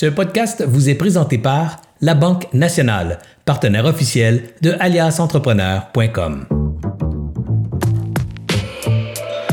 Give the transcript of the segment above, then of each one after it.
Ce podcast vous est présenté par La Banque Nationale, partenaire officiel de aliasentrepreneur.com.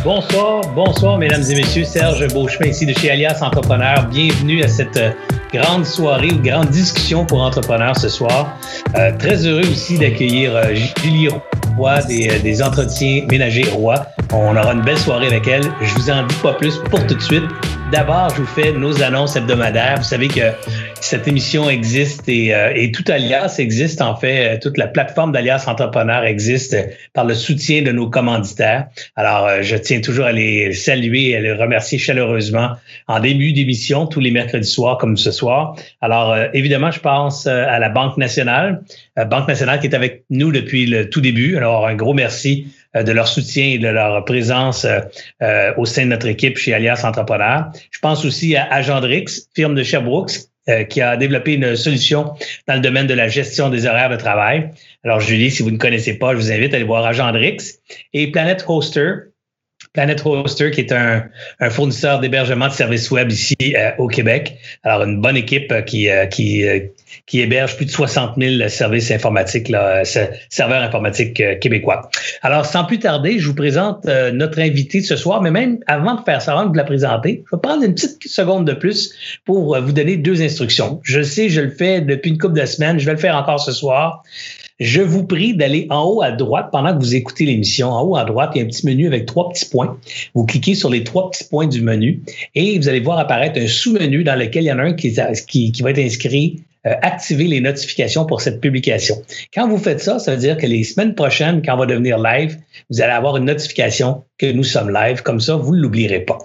Bonsoir, bonsoir mesdames et messieurs, Serge Beauchemin ici de chez Alias Entrepreneur. Bienvenue à cette euh, grande soirée ou grande discussion pour entrepreneurs ce soir. Euh, très heureux aussi d'accueillir euh, Julie Roy des, des Entretiens Ménagers Roy. On aura une belle soirée avec elle. Je vous en dis pas plus pour tout de suite. D'abord, je vous fais nos annonces hebdomadaires. Vous savez que cette émission existe et, euh, et tout Alias existe. En fait, euh, toute la plateforme d'Alias Entrepreneur existe par le soutien de nos commanditaires. Alors, euh, je tiens toujours à les saluer et à les remercier chaleureusement en début d'émission, tous les mercredis soirs comme ce soir. Alors, évidemment, je pense à la Banque nationale, Banque nationale qui est avec nous depuis le tout début. Alors, un gros merci euh, de leur soutien et de leur présence euh, euh, au sein de notre équipe chez Alias Entrepreneur. Je pense aussi à Agendrix, firme de Sherbrooke, qui a développé une solution dans le domaine de la gestion des horaires de travail. Alors, Julie, si vous ne connaissez pas, je vous invite à aller voir Agendrix. Et Planet Hoster, Planet Hoster, qui est un, fournisseur d'hébergement de services web ici au Québec. Alors, une bonne équipe qui, qui, qui héberge plus de 60 000 services informatiques, là, serveurs informatiques euh, québécois. Alors, sans plus tarder, je vous présente euh, notre invité de ce soir, mais même avant de faire ça, avant de vous la présenter, je vais prendre une petite seconde de plus pour euh, vous donner deux instructions. Je sais, je le fais depuis une couple de semaines, je vais le faire encore ce soir. Je vous prie d'aller en haut à droite pendant que vous écoutez l'émission. En haut à droite, il y a un petit menu avec trois petits points. Vous cliquez sur les trois petits points du menu et vous allez voir apparaître un sous-menu dans lequel il y en a un qui, va être inscrit euh, activer les notifications pour cette publication. Quand vous faites ça, ça veut dire que les semaines prochaines, quand on va devenir live, vous allez avoir une notification que nous sommes live. Comme ça, vous ne l'oublierez pas.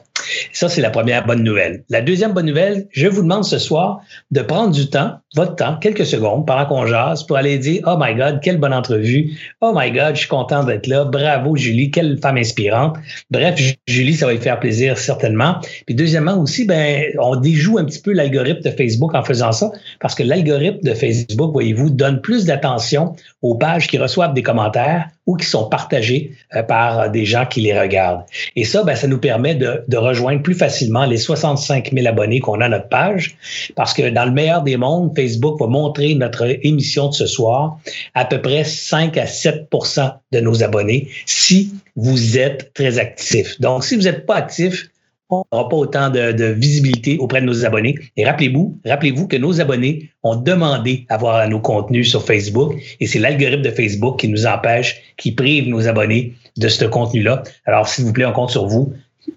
Ça, c'est la première bonne nouvelle. La deuxième bonne nouvelle, je vous demande ce soir de prendre du temps, votre temps, quelques secondes, pendant qu'on jase, pour aller dire, oh my God, quelle bonne entrevue. Oh my God, je suis content d'être là. Bravo, Julie, quelle femme inspirante. Bref, Julie, ça va lui faire plaisir, certainement. Puis deuxièmement aussi, ben, on déjoue un petit peu l'algorithme de Facebook en faisant ça, parce que l'algorithme de Facebook, voyez-vous, donne plus d'attention aux pages qui reçoivent des commentaires ou qui sont partagées euh, par des gens qui les regardent. Et ça, ben, ça nous permet de, de rejoindre plus facilement les 65 000 abonnés qu'on a à notre page, parce que dans le meilleur des mondes, Facebook va montrer notre émission de ce soir à peu près 5 à 7% de nos abonnés si vous êtes très actif. Donc, si vous n'êtes pas actif, on n'aura pas autant de, visibilité auprès de nos abonnés. Et rappelez-vous, rappelez-vous que nos abonnés ont demandé à voir nos contenus sur Facebook et c'est l'algorithme de Facebook qui nous empêche, qui prive nos abonnés de ce contenu-là. Alors, s'il vous plaît, on compte sur vous.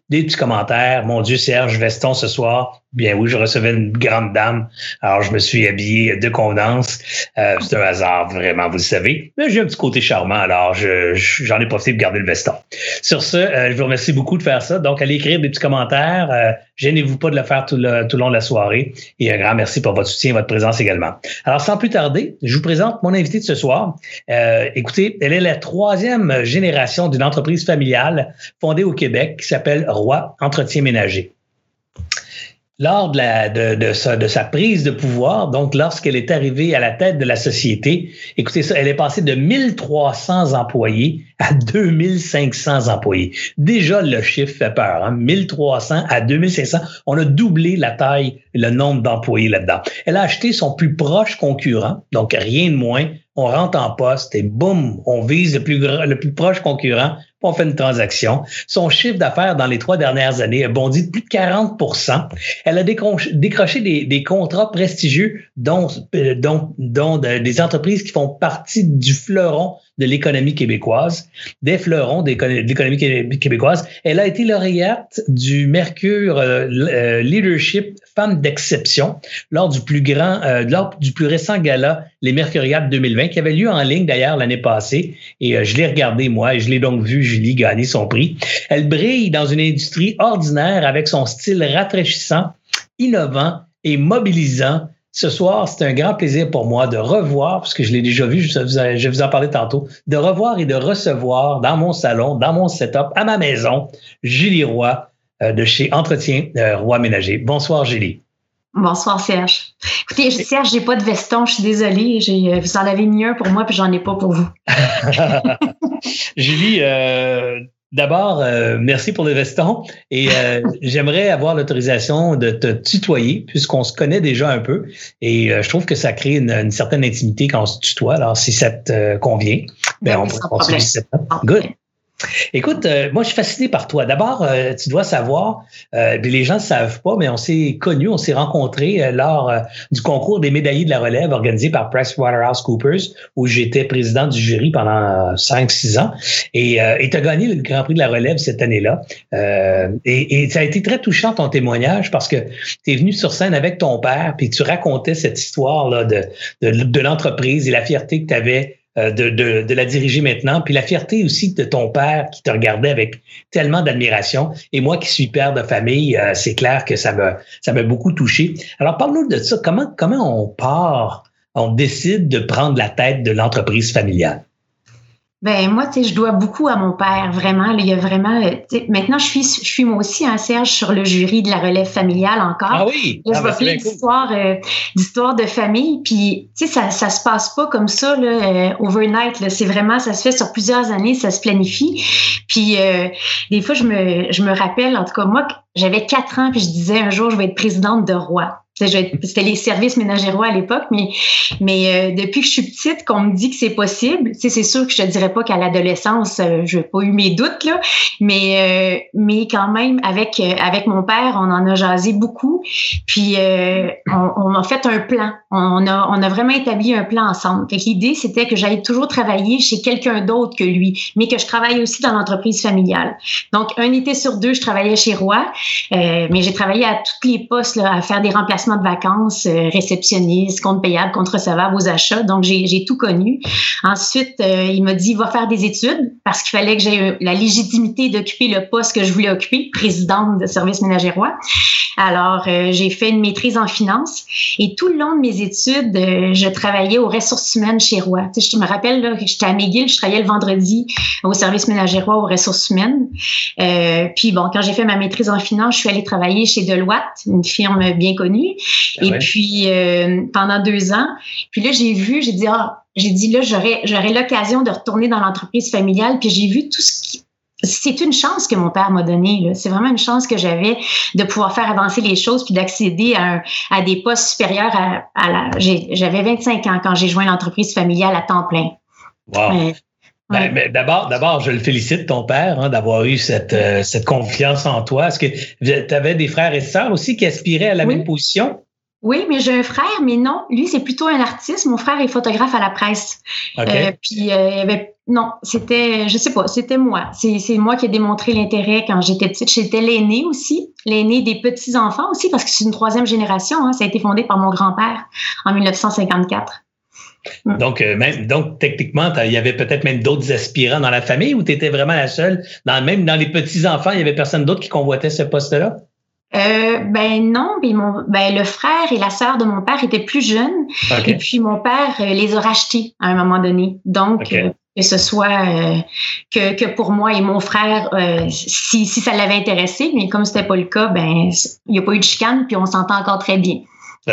Des petits commentaires. Mon Dieu, Serge Veston ce soir, Bien oui, je recevais une grande dame. Alors, je me suis habillé de condense. Euh, c'est un hasard, vraiment, vous le savez. Mais j'ai un petit côté charmant, alors je, j'en ai profité de garder le veston. Sur ce, euh, je vous remercie beaucoup de faire ça. Donc, allez écrire des petits commentaires. Euh, gênez-vous pas de le faire tout le, tout le long de la soirée. Et un grand merci pour votre soutien et votre présence également. Alors, sans plus tarder, je vous présente mon invité de ce soir. Euh, écoutez, elle est la troisième génération d'une entreprise familiale fondée au Québec qui s'appelle Roi Entretien Ménager lors de, sa, prise de pouvoir, donc lorsqu'elle est arrivée à la tête de la société, écoutez ça, elle est passée de 1300 employés à 2500 employés. Déjà, le chiffre fait peur. Hein? 1300 à 2500, on a doublé la taille, le nombre d'employés là-dedans. Elle a acheté son plus proche concurrent, donc rien de moins. On rentre en poste et boum, on vise le plus, le plus proche concurrent on fait une transaction. Son chiffre d'affaires dans les trois dernières années a bondi de plus de 40% Elle a décroché des, contrats prestigieux, dont, euh, des entreprises qui font partie du fleuron de l'économie québécoise, des fleurons de l'économie québécoise. Elle a été lauréate du Mercure euh, euh, Leadership Femme d'exception lors du plus grand, euh, lors du plus récent gala, les Mercuriades 2020, qui avait lieu en ligne d'ailleurs l'année passée. Et je l'ai regardé moi et je l'ai donc vu Julie gagner son prix. Elle brille dans une industrie ordinaire avec son style rafraîchissant, innovant et mobilisant ce soir, c'est un grand plaisir pour moi de revoir, parce que je l'ai déjà vu, je vais vous en parler tantôt, de revoir et de recevoir dans mon salon, dans mon setup, à ma maison, Julie Roy euh, de chez Entretien euh, Roy Ménager. Bonsoir, Julie. Bonsoir, Serge. Écoutez, Serge, j'ai pas de veston, je suis désolée. Euh, vous en avez mis un pour moi, puis j'en ai pas pour vous. Julie, D'abord, euh, merci pour le veston et euh, j'aimerais avoir l'autorisation de te tutoyer puisqu'on se connaît déjà un peu et euh, je trouve que ça crée une, certaine intimité quand on se tutoie. Alors, si ça te convient, ben, on peut continuer Good. Écoute, euh, moi, je suis fasciné par toi. D'abord, euh, tu dois savoir, euh, les gens ne savent pas, mais on s'est connus, on s'est rencontrés lors du concours des médaillés de la relève organisé par PricewaterhouseCoopers, où j'étais président du jury pendant 5-6 ans. Et tu as gagné le Grand Prix de la relève cette année-là. Et, et, ça a été très touchant ton témoignage parce que tu es venu sur scène avec ton père, puis tu racontais cette histoire-là de, de, de l'entreprise et la fierté que tu avais euh, de, de, de, la diriger maintenant, puis la fierté aussi de ton père qui te regardait avec tellement d'admiration. Et moi qui suis père de famille, euh, c'est clair que ça m'a ça m'a beaucoup touché. Alors parle-nous de ça. Comment comment on part, on décide de prendre la tête de l'entreprise familiale? Ben moi, tu sais, je dois beaucoup à mon père, vraiment. il y a vraiment. Euh, maintenant, je suis, je suis moi aussi un Serge sur le jury de la relève familiale encore. Ah oui. Là, je ah, vais d'histoires, euh, d'histoires de famille. Puis, tu sais, ça, ça se passe pas comme ça là, euh, overnight. C'est vraiment, ça se fait sur plusieurs années, ça se planifie. Puis, des fois, je me, je me rappelle, en tout cas moi, j'avais quatre ans, puis je disais un jour, je vais être présidente de roi. C'était les services ménagérois à l'époque, mais, mais euh, depuis que je suis petite, qu'on me dit que c'est possible, c'est sûr que je te dirais pas qu'à l'adolescence, euh, je n'ai pas eu mes doutes, là, mais, euh, mais quand même, avec, avec mon père, on en a jasé beaucoup, puis on, a fait un plan. On a, on a vraiment établi un plan ensemble. l'idée, c'était que j'allais toujours travailler chez quelqu'un d'autre que lui, mais que je travaille aussi dans l'entreprise familiale. Donc, un été sur deux, je travaillais chez Roy, mais j'ai travaillé à tous les postes, à faire des remplacements de vacances, euh, réceptionniste, compte payable, compte recevable aux achats. Donc, j'ai tout connu. Ensuite, euh, il m'a dit, va faire des études parce qu'il fallait que j'aie la légitimité d'occuper le poste que je voulais occuper, présidente de service ménagérois. Alors, euh, j'ai fait une maîtrise en finance et tout le long de mes études, je travaillais aux ressources humaines chez Roy. Tu sais, je me rappelle, j'étais à McGill, je travaillais le vendredi au service ménagérois aux ressources humaines. puis bon, quand j'ai fait ma maîtrise en finance, je suis allée travailler chez Deloitte, une firme bien connue. Ah et puis euh, pendant deux ans, puis là j'ai vu, j'ai dit ah, j'ai dit là j'aurais j'aurais l'occasion de retourner dans l'entreprise familiale, puis j'ai vu tout ce qui c'est une chance que mon père m'a donnée. C'est vraiment une chance que j'avais de pouvoir faire avancer les choses puis d'accéder à, à, des postes supérieurs à, à la. J'avais 25 ans quand j'ai joint l'entreprise familiale à temps plein. Wow. Ben, ben, d'abord, d'abord, je le félicite ton père hein, d'avoir eu cette, euh, cette confiance en toi. Est-ce que tu avais des frères et sœurs aussi qui aspiraient à la même position? Oui, mais j'ai un frère, mais non, lui c'est plutôt un artiste. Mon frère est photographe à la presse. Euh, puis euh, non, c'était, je sais pas, c'était moi. C'est, moi qui ai démontré l'intérêt quand j'étais petite. J'étais l'aîné aussi, l'aîné des petits enfants aussi, parce que c'est une troisième génération. Hein. Ça a été fondé par mon grand-père en 1954. Donc, euh, même, donc, techniquement, il y avait peut-être même d'autres aspirants dans la famille ou tu étais vraiment la seule? Dans, même dans les petits-enfants, il y avait personne d'autre qui convoitait ce poste-là? Euh, ben non, mon, ben le frère et la sœur de mon père étaient plus jeunes et puis mon père euh, les a rachetés à un moment donné. Donc que ce soit que, que pour moi et mon frère, si, si ça l'avait intéressé, mais comme c'était pas le cas, ben il n'y a pas eu de chicane puis on s'entend encore très bien.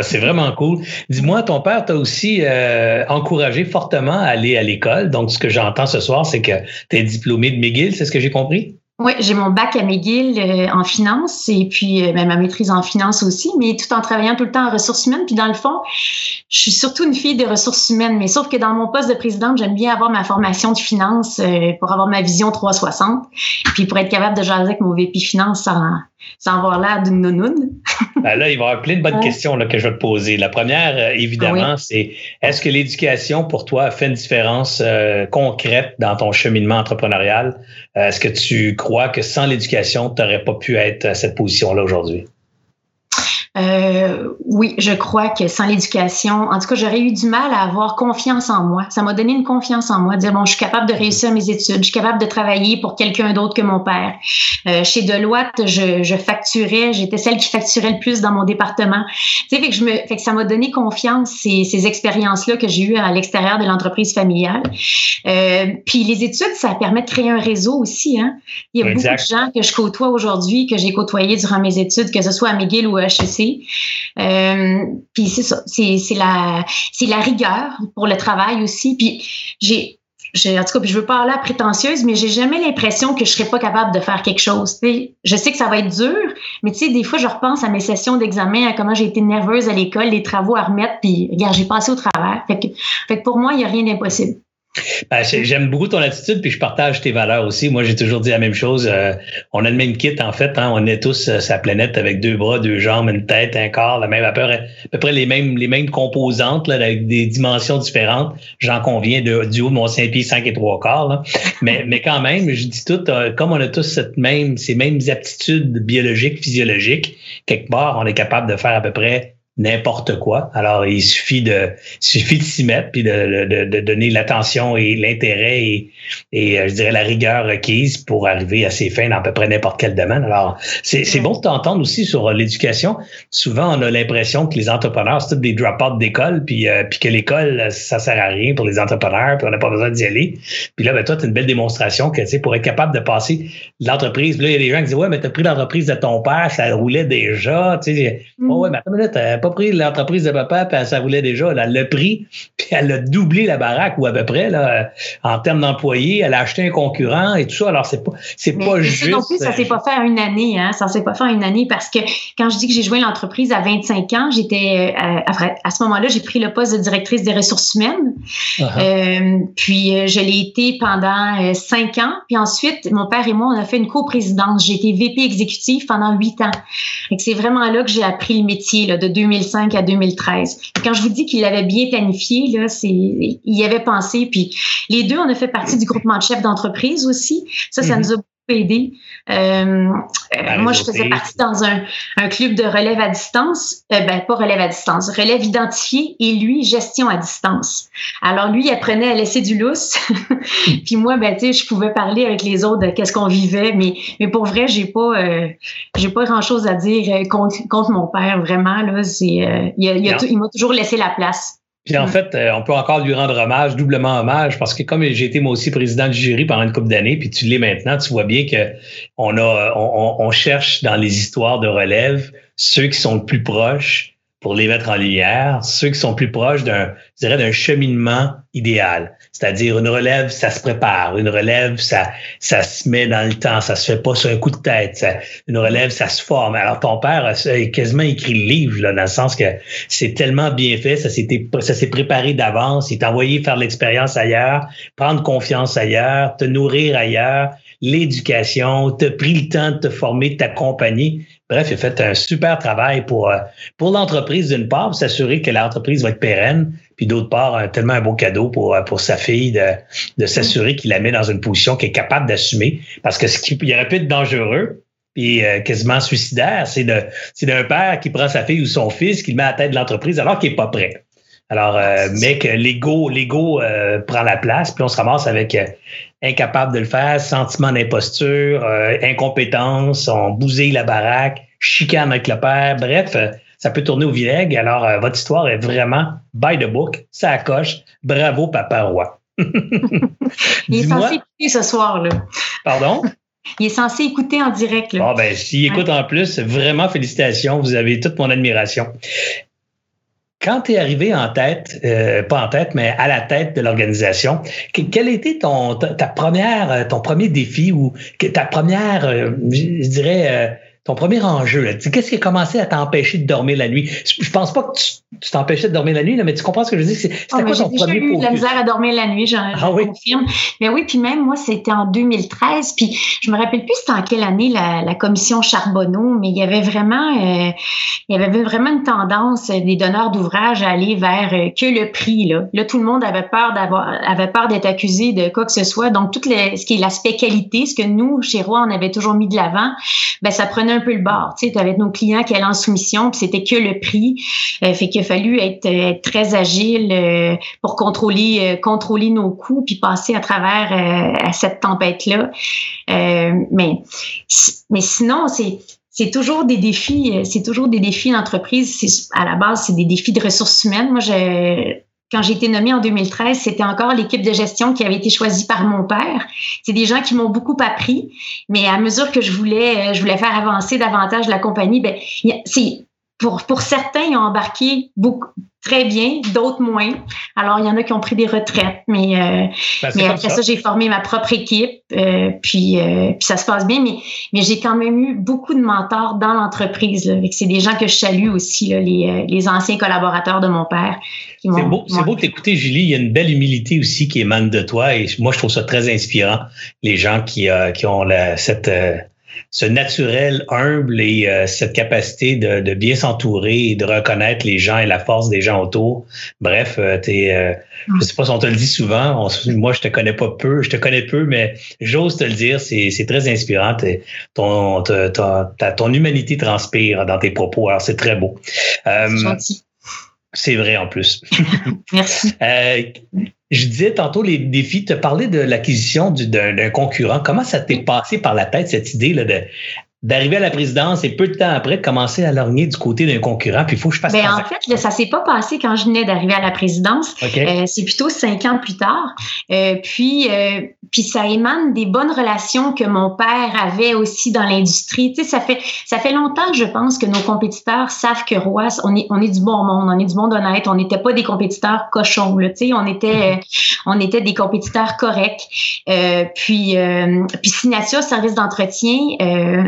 C'est vraiment cool. Dis-moi, ton père t'a aussi euh, encouragé fortement à aller à l'école. Donc, ce que j'entends ce soir, c'est que tu es diplômé de McGill, c'est ce que j'ai compris? Oui, j'ai mon bac à McGill euh, en finance et puis euh, ben, ma maîtrise en finance aussi, mais tout en travaillant tout le temps en ressources humaines. Puis dans le fond, je suis surtout une fille des ressources humaines, mais sauf que dans mon poste de présidente, j'aime bien avoir ma formation de finance pour avoir ma vision 360, puis pour être capable de jaser avec mon VP finance sans, sans avoir l'air d'une nounoune. ben là, il va y avoir plein de bonnes questions là, que je vais te poser. La première, euh, évidemment, c'est est-ce que l'éducation pour toi a fait une différence euh, concrète dans ton cheminement entrepreneurial? Euh, est-ce que tu crois que sans l'éducation, tu n'aurais pas pu être à cette position-là aujourd'hui? Euh, oui, je crois que sans l'éducation, en tout cas, j'aurais eu du mal à avoir confiance en moi. Ça m'a donné une confiance en moi, dire bon, je suis capable de réussir mes études, je suis capable de travailler pour quelqu'un d'autre que mon père. Euh, chez Deloitte, je, je facturais, j'étais celle qui facturait le plus dans mon département. Tu sais, fait que je me, fait que ça m'a donné confiance ces, ces expériences-là que j'ai eues à l'extérieur de l'entreprise familiale. Euh, puis les études, ça permet de créer un réseau aussi. Hein. Il y a beaucoup de gens que je côtoie aujourd'hui, que j'ai côtoyé durant mes études, que ce soit à McGill ou à HEC euh, puis c'est ça, c'est, la, la rigueur pour le travail aussi. Puis j'ai en tout cas, je veux pas aller prétentieuse, mais j'ai jamais l'impression que je serais pas capable de faire quelque chose. je sais que ça va être dur, mais tu sais, des fois, je repense à mes sessions d'examen, à comment j'ai été nerveuse à l'école, les travaux à remettre, puis regarde, j'ai passé au travers. Fait que, fait que pour moi, il n'y a rien d'impossible. Ben, j'aime beaucoup ton attitude, puis je partage tes valeurs aussi. Moi, j'ai toujours dit la même chose. Euh, on a le même kit, en fait. Hein. On est tous euh, sa planète avec deux bras, deux jambes, une tête, un corps, la même à peu, près les mêmes, les mêmes composantes, là, avec des dimensions différentes. J'en conviens de, du haut de mon 5 pieds, 5 et 3 quarts. Là. Mais, mais quand même, je dis tout, euh, comme on a tous cette même, ces mêmes aptitudes biologiques, physiologiques, quelque part, on est capable de faire à peu près n'importe quoi. Alors, il suffit de suffit de s'y mettre puis de, de, de donner l'attention et l'intérêt et, et euh, je dirais la rigueur requise pour arriver à ses fins dans à peu près n'importe quel domaine. Alors, c'est, c'est bon de t'entendre aussi sur euh, l'éducation. Souvent, on a l'impression que les entrepreneurs, c'est tous des drop-out d'école, puis, euh, puis que l'école, ça sert à rien pour les entrepreneurs, puis on n'a pas besoin d'y aller. Puis là, ben, toi, tu as une belle démonstration que, tu sais, pour être capable de passer l'entreprise, là, il y a des gens qui disent, ouais, mais tu as pris l'entreprise de ton père, ça roulait déjà, tu sais. Mm. Oh, ouais, mais attends une pas pris l'entreprise de papa, puis ça roulait déjà. Elle l'a pris, puis elle a doublé la baraque, ou à peu près, là, en termes d'employés. Elle a acheté un concurrent et tout ça. Alors, c'est pas, c'est pas juste. non plus, ça s'est pas fait en une année, hein. Ça s'est pas fait en une année parce que quand je dis que j'ai joint l'entreprise à 25 ans, j'étais, euh, à ce moment-là, j'ai pris le poste de directrice des ressources humaines. Uh-huh. Euh, puis, euh, je l'ai été pendant cinq ans. Puis ensuite, mon père et moi, on a fait une coprésidence. J'ai été VP exécutive pendant huit ans. C'est vraiment là que j'ai appris le métier, là, de 2005 à 2013. Quand je vous dis qu'il l'avait bien planifié, là, c'est, il y avait pensé. Puis les deux, on a fait partie du groupement de chefs d'entreprise aussi. Ça, ça mhm. nous a Euh, euh, moi, je faisais partie dans un, un, club de relève à distance, euh, ben pas relève à distance, relève identifiée et lui gestion à distance. Alors lui, il apprenait à laisser du lousse, puis moi, ben tu sais, je pouvais parler avec les autres de qu'est-ce qu'on vivait, mais mais pour vrai, j'ai pas j'ai pas grand chose à dire contre, contre mon père vraiment là. C'est il, il m'a toujours laissé la place. Puis en fait, euh, on peut encore lui rendre hommage, doublement hommage, parce que comme j'ai été moi aussi président du jury pendant une couple d'années, puis tu l'es maintenant, tu vois bien que on a, on, cherche dans les histoires de relève ceux qui sont le plus proches pour les mettre en lumière, ceux qui sont plus proches d'un, je dirais, d'un cheminement idéal. C'est-à-dire une relève, ça se prépare. Une relève, ça, ça se met dans le temps. Ça se fait pas sur un coup de tête. une relève, ça se forme. Alors ton père a quasiment écrit le livre là, dans le sens que c'est tellement bien fait. Ça s'est préparé d'avance. Il t'a envoyé faire l'expérience ailleurs, prendre confiance ailleurs, te nourrir ailleurs l'éducation, t'as pris le temps de te former, de t'accompagner. Bref, il a fait un super travail pour, euh, pour l'entreprise d'une part, pour s'assurer que l'entreprise va être pérenne, puis d'autre part, tellement un beau cadeau pour, euh, sa fille de, s'assurer qu'il la met dans une position qui est capable d'assumer. Parce que ce qui il aurait pu être dangereux, puis euh, quasiment suicidaire, c'est d'un père qui prend sa fille ou son fils, qui le met à la tête de l'entreprise alors qu'il n'est pas prêt. Alors, euh, mais que l'ego, l'ego euh, prend la place, puis on se ramasse avec euh, incapable de le faire, sentiment d'imposture, incompétence, on bousille la baraque, chicane avec le père, bref, ça peut tourner au vinaigre. Alors, votre histoire est vraiment by the book, ça coche. Bravo, papa roi. Il est censé écouter ce soir, là. Pardon? Il est censé écouter en direct. Là. Bon, ben, s'il écoute en plus, vraiment félicitations. Vous avez toute mon admiration. Quand tu es arrivé en tête, euh, pas en tête, mais à la tête de l'organisation, quel était ton ta, première, ton premier défi ou ta première, euh, je dirais, euh, ton premier enjeu? Qu'est-ce qui a commencé à t'empêcher de dormir la nuit? Je pense pas que tu t'empêchais de dormir la nuit, mais tu comprends ce que je dis? C'était oh, quoi ton premier eu de la misère à dormir la nuit, je, ah, oui? confirme. Mais oui, puis même moi, c'était en 2013, puis je me rappelle plus c'était en quelle année la, la commission Charbonneau, mais il y avait vraiment euh, il y avait vraiment une tendance des donneurs d'ouvrages à aller vers euh, que le prix. Là. là, tout le monde avait peur d'avoir avait peur d'être accusé de quoi que ce soit. Donc, tout ce qui est l'aspect qualité, ce que nous, chez Roy, on avait toujours mis de l'avant, ben ça prenait un peu le bord. Tu sais, avais nos clients qui allaient en soumission, puis c'était que le prix. Euh, fait qu'il a fallu être, très agile euh, pour contrôler euh, contrôler nos coûts puis passer à travers cette tempête là. mais mais sinon c'est c'est toujours des défis, c'est toujours des défis d'entreprise. À la base, c'est des défis de ressources humaines. Moi, j'ai quand j'ai été nommée en 2013, c'était encore l'équipe de gestion qui avait été choisie par mon père. C'est des gens qui m'ont beaucoup appris, mais à mesure que je voulais, euh, je voulais faire avancer davantage la compagnie, ben, c'est pour, pour certains, ils ont embarqué beaucoup, très bien, d'autres moins. Alors, il y en a qui ont pris des retraites, mais, euh, ben, mais après ça, j'ai formé ma propre équipe, euh, puis, euh, puis ça se passe bien, mais, mais j'ai quand même eu beaucoup de mentors dans l'entreprise. C'est des gens que je salue aussi, là, les, les anciens collaborateurs de mon père. C'est beau, c'est beau de t'écouter, Julie. Il y a une belle humilité aussi qui émane de toi et moi, je trouve ça très inspirant, les gens qui, qui ont la, cette ce naturel humble et euh, cette capacité de, de bien s'entourer et de reconnaître les gens et la force des gens autour. Bref, euh, t'es, euh, je sais pas si on te le dit souvent. moi, je te connais pas peu, je te connais peu, mais j'ose te le dire. C'est, c'est très inspirant. Ton, ton, ton humanité transpire dans tes propos. Alors, c'est très beau. c'est gentil. C'est vrai en plus. Merci. Je disais tantôt les défis, tu parlais de l'acquisition d'un concurrent. Comment ça t'est passé par la tête, cette idée là, de d'arriver à la présidence et peu de temps après de commencer à lorgner du côté d'un concurrent. Puis il faut que je fasse. Ben, en fait, là, ça s'est pas passé quand je venais d'arriver à la présidence. Euh, c'est plutôt cinq ans plus tard. Euh, puis, euh, puis ça émane des bonnes relations que mon père avait aussi dans l'industrie. Tu sais, ça fait ça fait longtemps, je pense, que nos compétiteurs savent que Roas, on est on est du bon monde, on est du monde honnête. On n'était pas des compétiteurs cochons. Là, tu sais, on était on était des compétiteurs corrects. puis puis signature service d'entretien,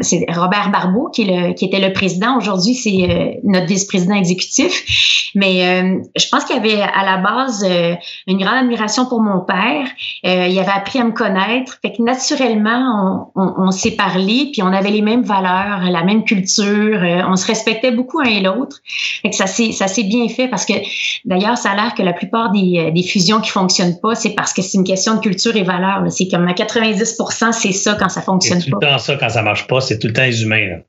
c'est Robert Barbeau, qui, est le, qui était le président. Aujourd'hui, c'est euh, notre vice-président exécutif. Mais euh, je pense qu'il y avait à la base euh, une grande admiration pour mon père. il avait appris à me connaître. Fait que naturellement, on, on, on s'est parlé, puis on avait les mêmes valeurs, la même culture. on se respectait beaucoup un et l'autre. Fait que ça s'est ça s'est bien fait parce que d'ailleurs, ça a l'air que la plupart des, des fusions qui fonctionnent pas, c'est parce que c'est une question de culture et valeur. C'est comme à 90 c'est ça quand ça fonctionne pas. Tout le temps ça quand ça marche pas, c'est tout le temps les humains.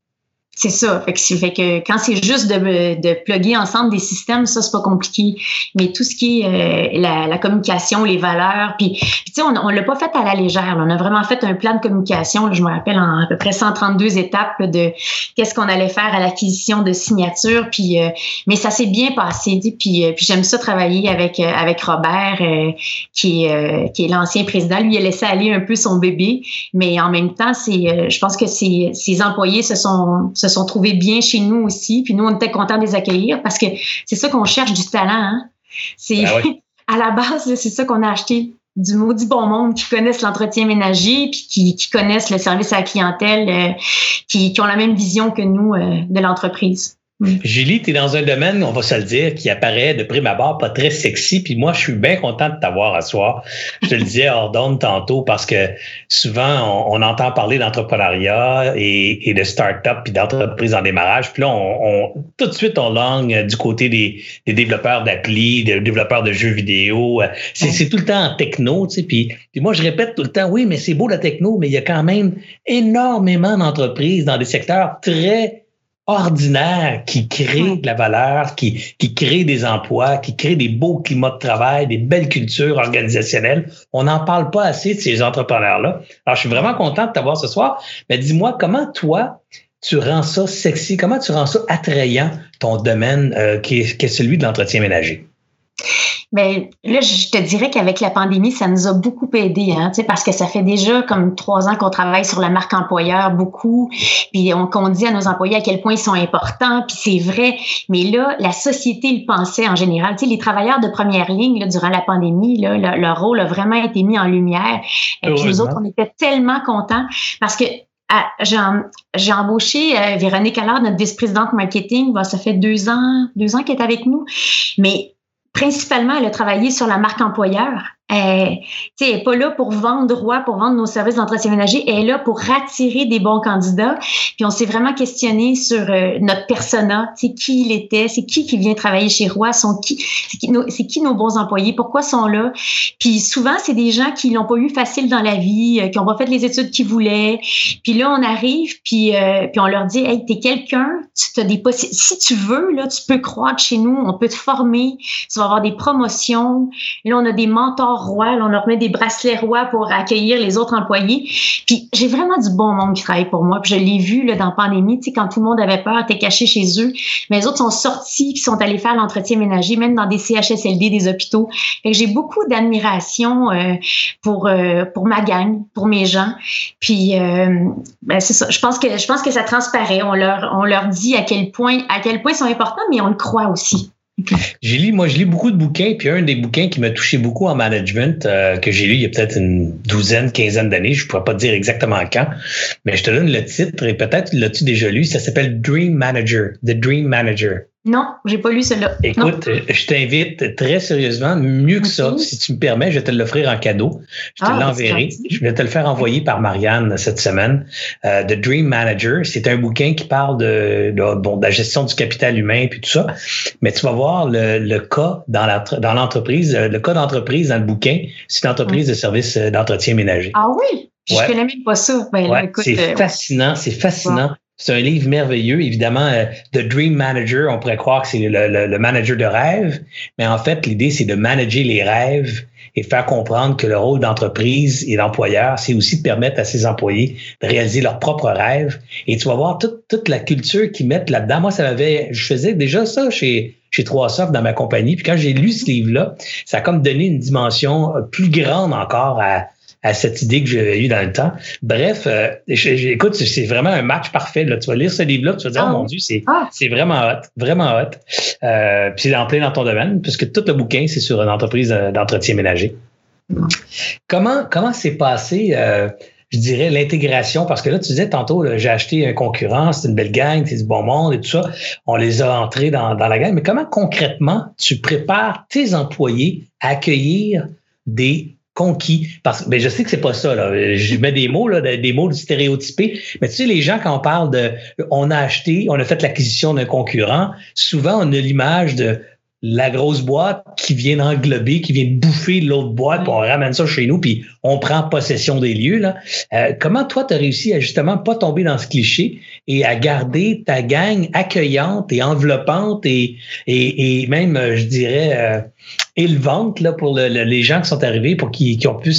C'est ça. Fait que, fait que quand c'est juste de, de plugger ensemble des systèmes, ça, c'est pas compliqué. Mais tout ce qui est euh, la, la, communication, les valeurs, puis, tu sais, on, on l'a pas fait à la légère. On a vraiment fait un plan de communication, je me rappelle, en à peu près 132 étapes de qu'est-ce qu'on allait faire à l'acquisition de signatures. Puis, euh, mais ça s'est bien passé. Puis, euh, puis j'aime ça travailler avec, avec Robert, qui, est, qui est l'ancien président. Lui, il a laissé aller un peu son bébé. Mais en même temps, c'est, je pense que ses, ses employés se sont sont trouvés bien chez nous aussi. Puis nous, on était contents de les accueillir parce que c'est ça qu'on cherche du talent. Hein. C'est ben à la base, c'est ça qu'on a acheté du maudit bon monde qui connaissent l'entretien ménager puis qui, qui, connaissent le service à la clientèle, euh, qui, qui, ont la même vision que nous euh, de l'entreprise. Julie, tu es dans un domaine, on va se le dire, qui apparaît de prime abord pas très sexy. Puis moi, je suis bien content de t'avoir à soir. Je te le disais hors d'onde tantôt parce que souvent, on, entend parler d'entrepreneuriat et, et, de start-up puis d'entreprise en démarrage. Puis là, on, tout de suite, on langue du côté des, développeurs d'appli, des développeurs de jeux vidéo. C'est tout le temps en techno, tu sais. Puis, puis moi, je répète tout le temps, oui, mais c'est beau la techno, mais il y a quand même énormément d'entreprises dans des secteurs très ordinaire qui crée de la valeur, qui, qui crée des emplois, qui crée des beaux climats de travail, des belles cultures organisationnelles. On n'en parle pas assez de ces entrepreneurs-là. Alors, je suis vraiment content de t'avoir ce soir. Mais dis-moi, comment toi, tu rends ça sexy? Comment tu rends ça attrayant, ton domaine euh, qui, est, qui est celui de l'entretien ménager? Ben là, je te dirais qu'avec la pandémie, ça nous a beaucoup aidé, hein, parce que ça fait déjà comme trois ans qu'on travaille sur la marque employeur beaucoup, puis on, qu'on dit à nos employés à quel point ils sont importants, puis c'est vrai. Mais là, la société le pensait en général. Tu sais, les travailleurs de première ligne là, durant la pandémie, là, leur, rôle a vraiment été mis en lumière. Et puis nous autres, on était tellement contents parce que ah, j'ai embauché euh, Véronique Allard, notre vice-présidente marketing. ça fait deux ans, deux ans qu'elle est avec nous. Mais principalement, elle a travaillé sur la marque employeur. Elle n'est pas là pour vendre droit, pour vendre nos services d'entretien ménager. Elle est là pour attirer des bons candidats. Puis on s'est vraiment questionné sur euh, notre persona, c'est qui il était, c'est qui qui vient travailler chez Roi, sont qui, c'est qui, nos, bons employés, pourquoi sont là? Puis souvent, c'est des gens qui l'ont pas eu facile dans la vie, euh, qui ont pas fait les études qu'ils voulaient. Puis là, on arrive, puis, euh, puis on leur dit, hey, t'es quelqu'un, tu as des si tu veux, là, tu peux croître chez nous, on peut te former, tu vas avoir des promotions. Là, on a des mentors miroirs rois, on leur met des bracelets rois pour accueillir les autres employés. Puis j'ai vraiment du bon monde qui travaille pour moi. Puis je l'ai vu là, dans la pandémie, tu sais, quand tout le monde avait peur, était caché chez eux. Mais les autres sont sortis, puis sont allés faire l'entretien ménager, même dans des CHSLD, des hôpitaux. J'ai beaucoup d'admiration euh, pour euh, pour ma gang, pour mes gens. Puis euh, ben, c'est ça. Je pense que je pense que ça transparaît. On leur on leur dit à quel point à quel point ils sont importants, mais on le croit aussi. J'ai lu, moi, je lis beaucoup de bouquins, puis un des bouquins qui m'a touché beaucoup en management, euh, que j'ai lu il y a peut-être une douzaine, quinzaine d'années, je ne pourrais pas dire exactement quand, mais je te donne le titre et peut-être l'as-tu déjà lu, ça s'appelle Dream Manager, The Dream Manager. Non, j'ai pas lu cela. Écoute, je t'invite très sérieusement, mieux que ça, si tu me permets, je vais te l'offrir en cadeau. Je te ah, l'enverrai. Je vais te le faire envoyer par Marianne cette semaine. Euh, The Dream Manager, c'est un bouquin qui parle de, bon, de la gestion du capital humain puis tout ça. Mais tu vas voir le, le cas dans l'entreprise, euh, le cas d'entreprise dans le bouquin, c'est une entreprise de service euh, d'entretien ménager. Ah oui? Je connais même pas ça. Ben, c'est fascinant, c'est fascinant. C'est un livre merveilleux. Évidemment, euh, The Dream Manager, on pourrait croire que c'est le, manager de rêve, mais en fait, l'idée, c'est de manager les rêves et faire comprendre que le rôle d'entreprise et d'employeur, c'est aussi de permettre à ses employés de réaliser leurs propres rêves. Et tu vas voir toute, toute la culture qu'ils mettent là-dedans. Moi, ça m'avait, je faisais déjà ça chez, chez Trois Soft dans ma compagnie. Puis quand j'ai lu ce livre-là, ça a comme donné une dimension plus grande encore à, à cette idée que j'avais eue dans le temps. Bref, euh, écoute, c'est vraiment un match parfait. Là. Tu vas lire ce livre-là, tu vas dire, oh, mon Dieu, c'est ah. vraiment hot, vraiment hot. Euh, puis c'est en plein dans ton domaine, puisque tout le bouquin, c'est sur une entreprise d'entretien ménager. Comment comment s'est passé, euh, je dirais, l'intégration? Parce que là, tu disais tantôt, j'ai acheté un concurrent, c'est une belle gang, c'est du bon monde et tout ça. On les a entrés dans, dans la gang. Mais comment concrètement tu prépares tes employés à accueillir des conquis. Parce que ben, je sais que c'est pas ça. Là. Je mets des mots, là, des mots stéréotypés. Mais tu sais, les gens, quand on parle de on a acheté, on a fait l'acquisition d'un concurrent, souvent on a l'image de la grosse boîte qui vient englober, qui vient bouffer l'autre boîte, puis on ramène ça chez nous, puis on prend possession des lieux. Là. Euh, comment toi, tu as réussi à justement pas tomber dans ce cliché et à garder ta gang accueillante et enveloppante et, et, même, je dirais, euh, élevante là, pour les gens qui sont arrivés, pour qu'ils qu ont pu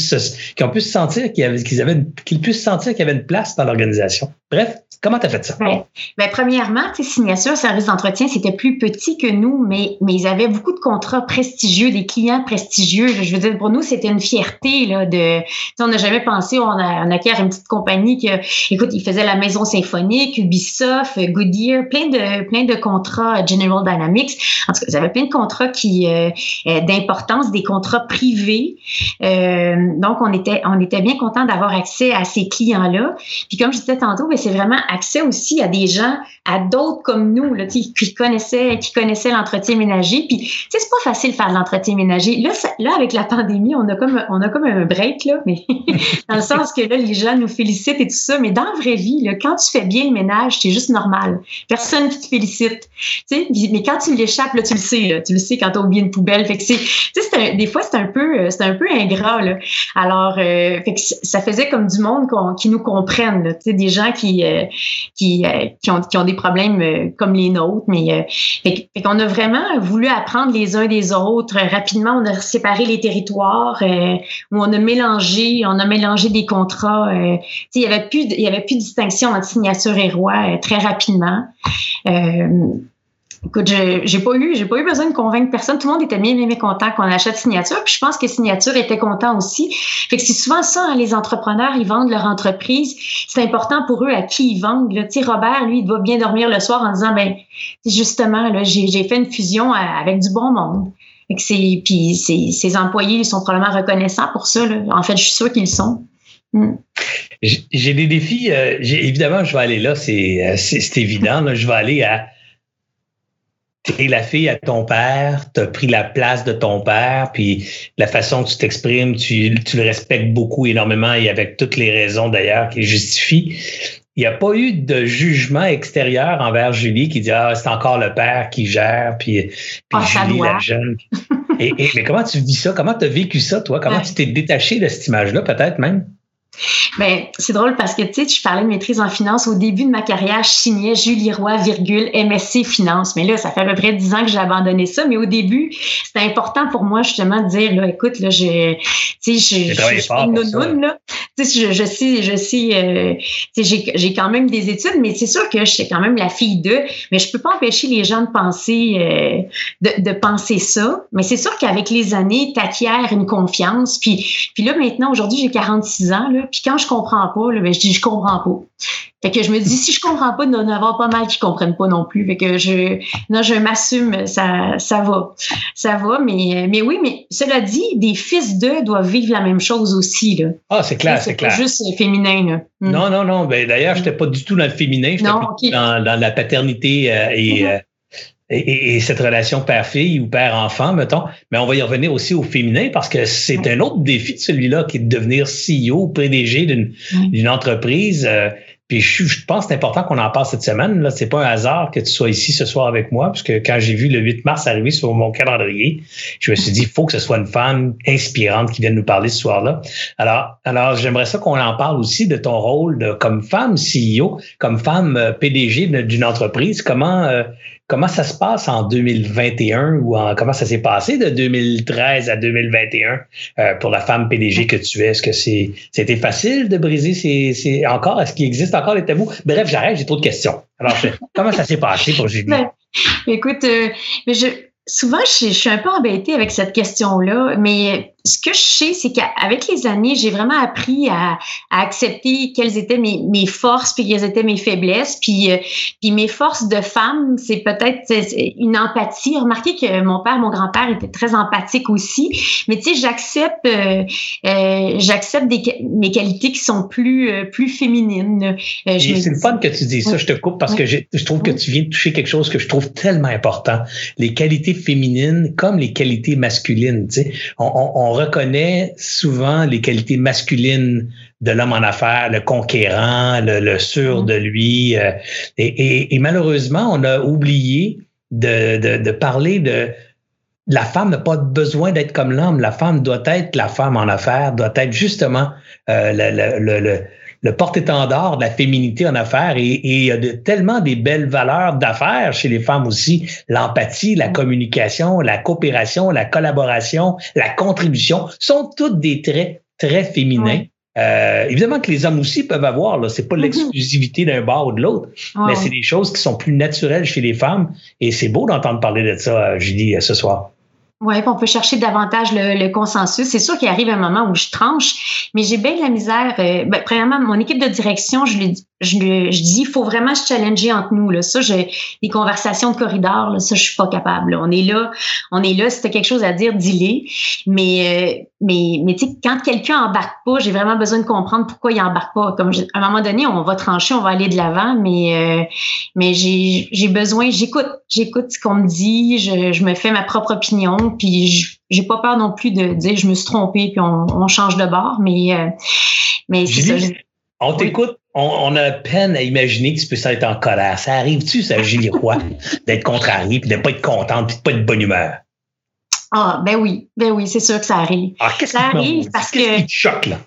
sentir qu'ils avaient, qu'ils qu'ils puissent sentir qu'il y une place dans l'organisation. Bref, Comment tu as fait ça? Ben, ben, premièrement, Signature Service d'entretien, c'était plus petit que nous, mais, mais ils avaient beaucoup de contrats prestigieux, des clients prestigieux. Je veux dire, pour nous, c'était une fierté là, de. On n'a jamais pensé, on a, on a une petite compagnie qui, écoute, ils faisaient la Maison Symphonique, Ubisoft, Goodyear, plein de, plein de contrats General Dynamics. En tout cas, ils avaient plein de contrats qui euh, euh, d'importance, des contrats privés. Euh, donc, on était, on était bien content d'avoir accès à ces clients-là. Puis comme je disais tantôt, c'est vraiment accès aussi à des gens, à d'autres comme nous, là, qui, connaissaient, qui connaissaient l'entretien ménager. Puis, c'est pas facile de faire l'entretien ménager. Là, là, avec la pandémie, on a comme, on a comme un break, là, mais dans le sens que là, les gens nous félicitent et tout ça. Mais dans la vraie vie, là, quand tu fais bien le ménage, c'est juste normal. Personne qui te félicite. sais mais quand tu l'échappes, là, tu le sais, là, tu le sais quand tu as oublié une poubelle. Fait que c'est, un, des fois, c'est un peu, c'est un peu ingrat, là. Alors, euh, ça faisait comme du monde qui nous comprennent, là, des gens qui, euh, qui, euh, qui, ont, qui ont des problèmes euh, comme les nôtres. Mais euh, fait, qu'on a vraiment voulu apprendre les uns des autres. Rapidement, on a séparé les territoires, où on a mélangé, on a mélangé des contrats. il y avait plus, il y avait plus de distinction entre signature et roi très rapidement. Écoute, j'ai pas eu, j'ai pas eu besoin de convaincre personne. Tout le monde était bien, bien, content qu'on achète Signature. Puis je pense que Signature était content aussi. Fait que c'est souvent ça, hein, les entrepreneurs, ils vendent leur entreprise. C'est important pour eux à qui ils vendent. Tu Robert, lui, il doit bien dormir le soir en disant, ben, justement, là, j'ai fait une fusion avec du bon monde. Fait que c'est, puis ses, employés, ils sont probablement reconnaissants pour ça. Là. En fait, je suis sûre qu'ils le sont. Hmm. J'ai des défis. Euh, évidemment, je vais aller là, c'est euh, évident. Là, je vais aller à t'es la fille à ton père, tu as pris la place de ton père, puis la façon que tu t'exprimes, tu, tu, le respectes beaucoup énormément et avec toutes les raisons d'ailleurs qui justifient. Il n'y a pas eu de jugement extérieur envers Julie qui dit Ah, c'est encore le père qui gère, puis, puis ah, Julie, la jeune. et, mais comment tu vis ça? Comment tu as vécu ça, toi? Comment tu t'es détaché de cette image-là, peut-être même? Ben, c'est drôle parce que, tu sais, je parlais de maîtrise en finance. Au début de ma carrière, je signais Julie Roy, virgule, MSC Finance. Mais là, ça fait à peu près dix ans que j'ai abandonné ça. Mais au début, c'était important pour moi, justement, de dire, là, écoute, là, je, tu sais, je, je, suis une nounoune, là. Tu sais, je, je sais, je sais, euh, tu sais, j'ai quand même des études, mais c'est sûr que je suis quand même la fille d'eux. Mais je peux pas empêcher les gens de penser, euh, de, de penser ça. Mais c'est sûr qu'avec les années, t'acquiers une confiance. Puis, puis là, maintenant, aujourd'hui, j'ai 46 ans, là. Puis quand je comprends pas, là, ben, je dis je comprends pas. Fait que je me dis si je comprends pas, il doit y en avoir pas mal qui comprennent pas non plus. Fait que je non, je m'assume, ça, ça va. Ça va, mais, mais oui, mais cela dit, des fils d'eux doivent vivre la même chose aussi. Là. Ah, c'est clair, c'est clair. juste féminin. Là. Hmm. Non, non, non. Ben, d'ailleurs, j'étais pas du tout dans le féminin, j'étais dans, dans, la paternité euh, et, mm-hmm. euh, et, cette relation père-fille ou père-enfant, mettons. Mais on va y revenir aussi au féminin parce que c'est un autre défi de celui-là qui est de devenir CEO, PDG d'une entreprise. Euh, puis je, pense que c'est important qu'on en parle cette semaine. Là, c'est pas un hasard que tu sois ici ce soir avec moi, parce que quand j'ai vu le 8 mars arriver sur mon calendrier, je me suis dit, il faut que ce soit une femme inspirante qui vienne nous parler ce soir-là. Alors, alors j'aimerais ça qu'on en parle aussi de ton rôle de, comme femme CEO, comme femme euh, PDG d'une entreprise. Comment euh, Comment ça se passe en 2021 ou en, comment ça s'est passé de 2013 à 2021 euh, pour la femme PDG que tu es? Est-ce que c'est, c'était facile de briser ces, encore? Est-ce qu'il existe encore les tabous? Bref, j'arrête, j'ai trop de questions. Alors, comment ça s'est passé pour Julie? Ben, écoute, euh, mais je, souvent, je, je, suis un peu embêtée avec cette question-là, mais ce que je sais, c'est qu'avec les années, j'ai vraiment appris à, à, accepter quelles étaient mes, mes, forces puis quelles étaient mes faiblesses. Puis, euh, puis mes forces de femme, c'est peut-être une empathie. Remarquez que mon père, mon grand-père était très empathique aussi. Mais tu sais, j'accepte, euh, euh, j'accepte mes qualités qui sont plus, plus féminines. C'est le fun que tu dis ça. Je te coupe parce que je trouve que tu viens de toucher quelque chose que je trouve tellement important. Les qualités féminines comme les qualités masculines. Tu sais, on, on, on reconnaît souvent les qualités masculines de l'homme en affaires, le conquérant, le, sûr mm-hmm. de lui. Euh, et, malheureusement, on a oublié de, parler de la femme n'a pas besoin d'être comme l'homme. La femme doit être la femme en affaires, doit être justement euh, le, le le porte-étendard de la féminité en affaires et, il y a de, tellement des belles valeurs d'affaires chez les femmes aussi. L'empathie, la communication, la coopération, la collaboration, la contribution sont toutes des traits très féminins. Euh, évidemment que les hommes aussi peuvent avoir, là, c'est pas mm-hmm. l'exclusivité d'un bar ou de l'autre, mais c'est des choses qui sont plus naturelles chez les femmes et c'est beau d'entendre parler de ça, euh, Julie, ce soir. Oui, on peut chercher davantage le, consensus. C'est sûr qu'il arrive un moment où je tranche, mais j'ai bien de la misère. Euh, ben, premièrement, mon équipe de direction, je lui, je, je dis, il faut vraiment se challenger entre nous. Là. Ça, j'ai les conversations de corridor, là, ça, je suis pas capable. On est là, on est là. Si tu as quelque chose à dire, dis-le. Mais, euh, mais, mais tu sais, quand quelqu'un embarque pas, j'ai vraiment besoin de comprendre pourquoi il embarque pas. Comme à un moment donné, on va trancher, on va aller de l'avant, mais, euh, mais j'ai, besoin, j'écoute, j'écoute ce qu'on me dit, je, je me fais ma propre opinion puis j'ai pas peur non plus de dire je me suis trompée puis on, change de bord, mais euh, mais c'est ça. On t'écoute, on, a peine à imaginer que tu peux être en colère. Ça arrive-tu, ça, Julie Roy, d'être contrarié puis de pas être contente puis de pas être de bonne humeur? Ah, ben oui, ben oui, c'est sûr que ça arrive. Ah, qu'est-ce ça arrive parce que. Qu'est-ce qui te choque, là?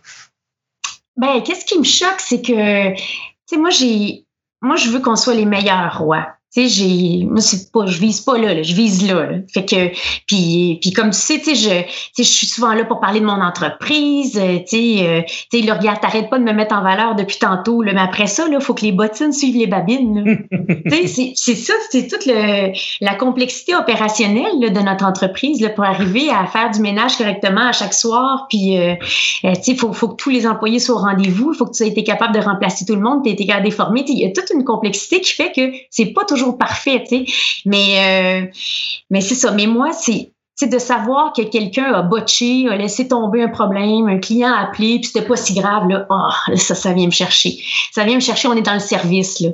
Ben, qu'est-ce qui me choque, c'est que, tu sais, moi, j'ai. Moi, je veux qu'on soit les meilleurs rois. Tu sais, j'ai, moi, c'est pas, je vise pas là, je vise là, Fait que, puis, puis comme tu sais, tu sais, je, je suis souvent là pour parler de mon entreprise, euh, tu sais, euh, tu sais, là, regarde, t'arrêtes pas de me mettre en valeur depuis tantôt, là, mais après ça, là, faut que les bottines suivent les babines, tu sais, c'est ça, c'est toute le, la complexité opérationnelle de notre entreprise, là, pour arriver à faire du ménage correctement à chaque soir, puis, euh, tu sais, faut, faut que tous les employés soient au rendez-vous, faut que tu aies été capable de remplacer tout le monde, tu été capable de former, il y a toute une complexité qui fait que c'est pas toujours parfait, euh, mais c'est ça. Mais moi, c'est de savoir que quelqu'un a botché, a laissé tomber un problème, un client a appelé, puis c'était pas si grave, là, oh, ça, ça vient me chercher. Ça vient me chercher, on est dans le service, là.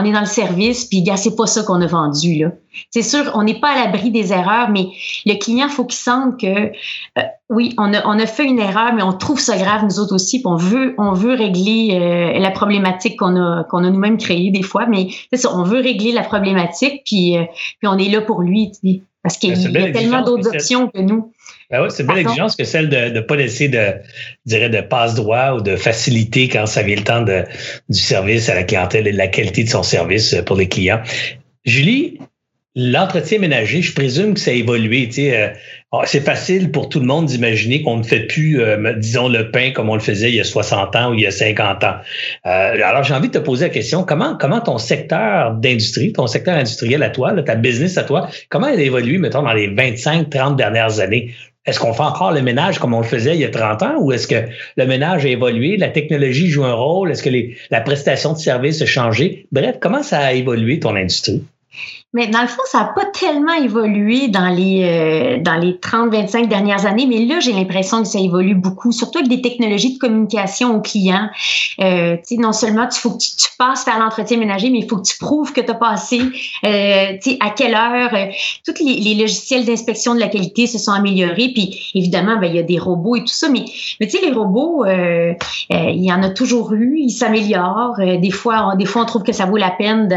On est dans le service, puis gars, c'est pas ça qu'on a vendu, là. C'est sûr, on n'est pas à l'abri des erreurs, mais le client, faut qu'il sente que euh, oui, on a, on a fait une erreur, mais on trouve ça grave nous autres aussi, puis on veut, on veut régler euh, la problématique qu'on a, qu'on a nous-mêmes créée des fois, mais c'est ça, on veut régler la problématique, puis, euh, puis on est là pour lui. parce qu'il y a tellement d'autres options que nous. Ben oui, c'est une belle exigence que celle de ne pas laisser de, dirais, de passe-droit ou de facilité quand ça vient le temps de, du service à la clientèle et de la qualité de son service pour les clients. Julie, L'entretien ménager, je présume que ça a évolué. Euh, ah, c'est facile pour tout le monde d'imaginer qu'on ne fait plus, euh, disons, le pain comme on le faisait il y a 60 ans ou il y a 50 ans. Euh, alors, j'ai envie de te poser la question, comment, comment ton secteur d'industrie, ton secteur industriel à toi, ta business à toi, comment elle a évolué, mettons, dans les 25, 30 dernières années? Est-ce qu'on fait encore le ménage comme on le faisait il y a 30 ans ou est-ce que le ménage a évolué, la technologie joue un rôle, est-ce que la prestation de service a changé? Bref, comment ça a évolué ton industrie? Mais dans le fond, ça n'a pas tellement évolué dans les, euh, dans les 30-25 dernières années, mais là, j'ai l'impression que ça évolue beaucoup, surtout avec des technologies de communication aux clients. Euh, non seulement il faut que tu, passes faire l'entretien ménager, mais il faut que tu prouves que tu as passé, euh, à quelle heure. Euh, tous les, logiciels d'inspection de la qualité se sont améliorés, puis évidemment, ben, il y a des robots et tout ça, mais, mais tu sais, les robots, euh, il y en a toujours eu, ils s'améliorent. des, fois, on, des fois, on trouve que ça vaut la peine,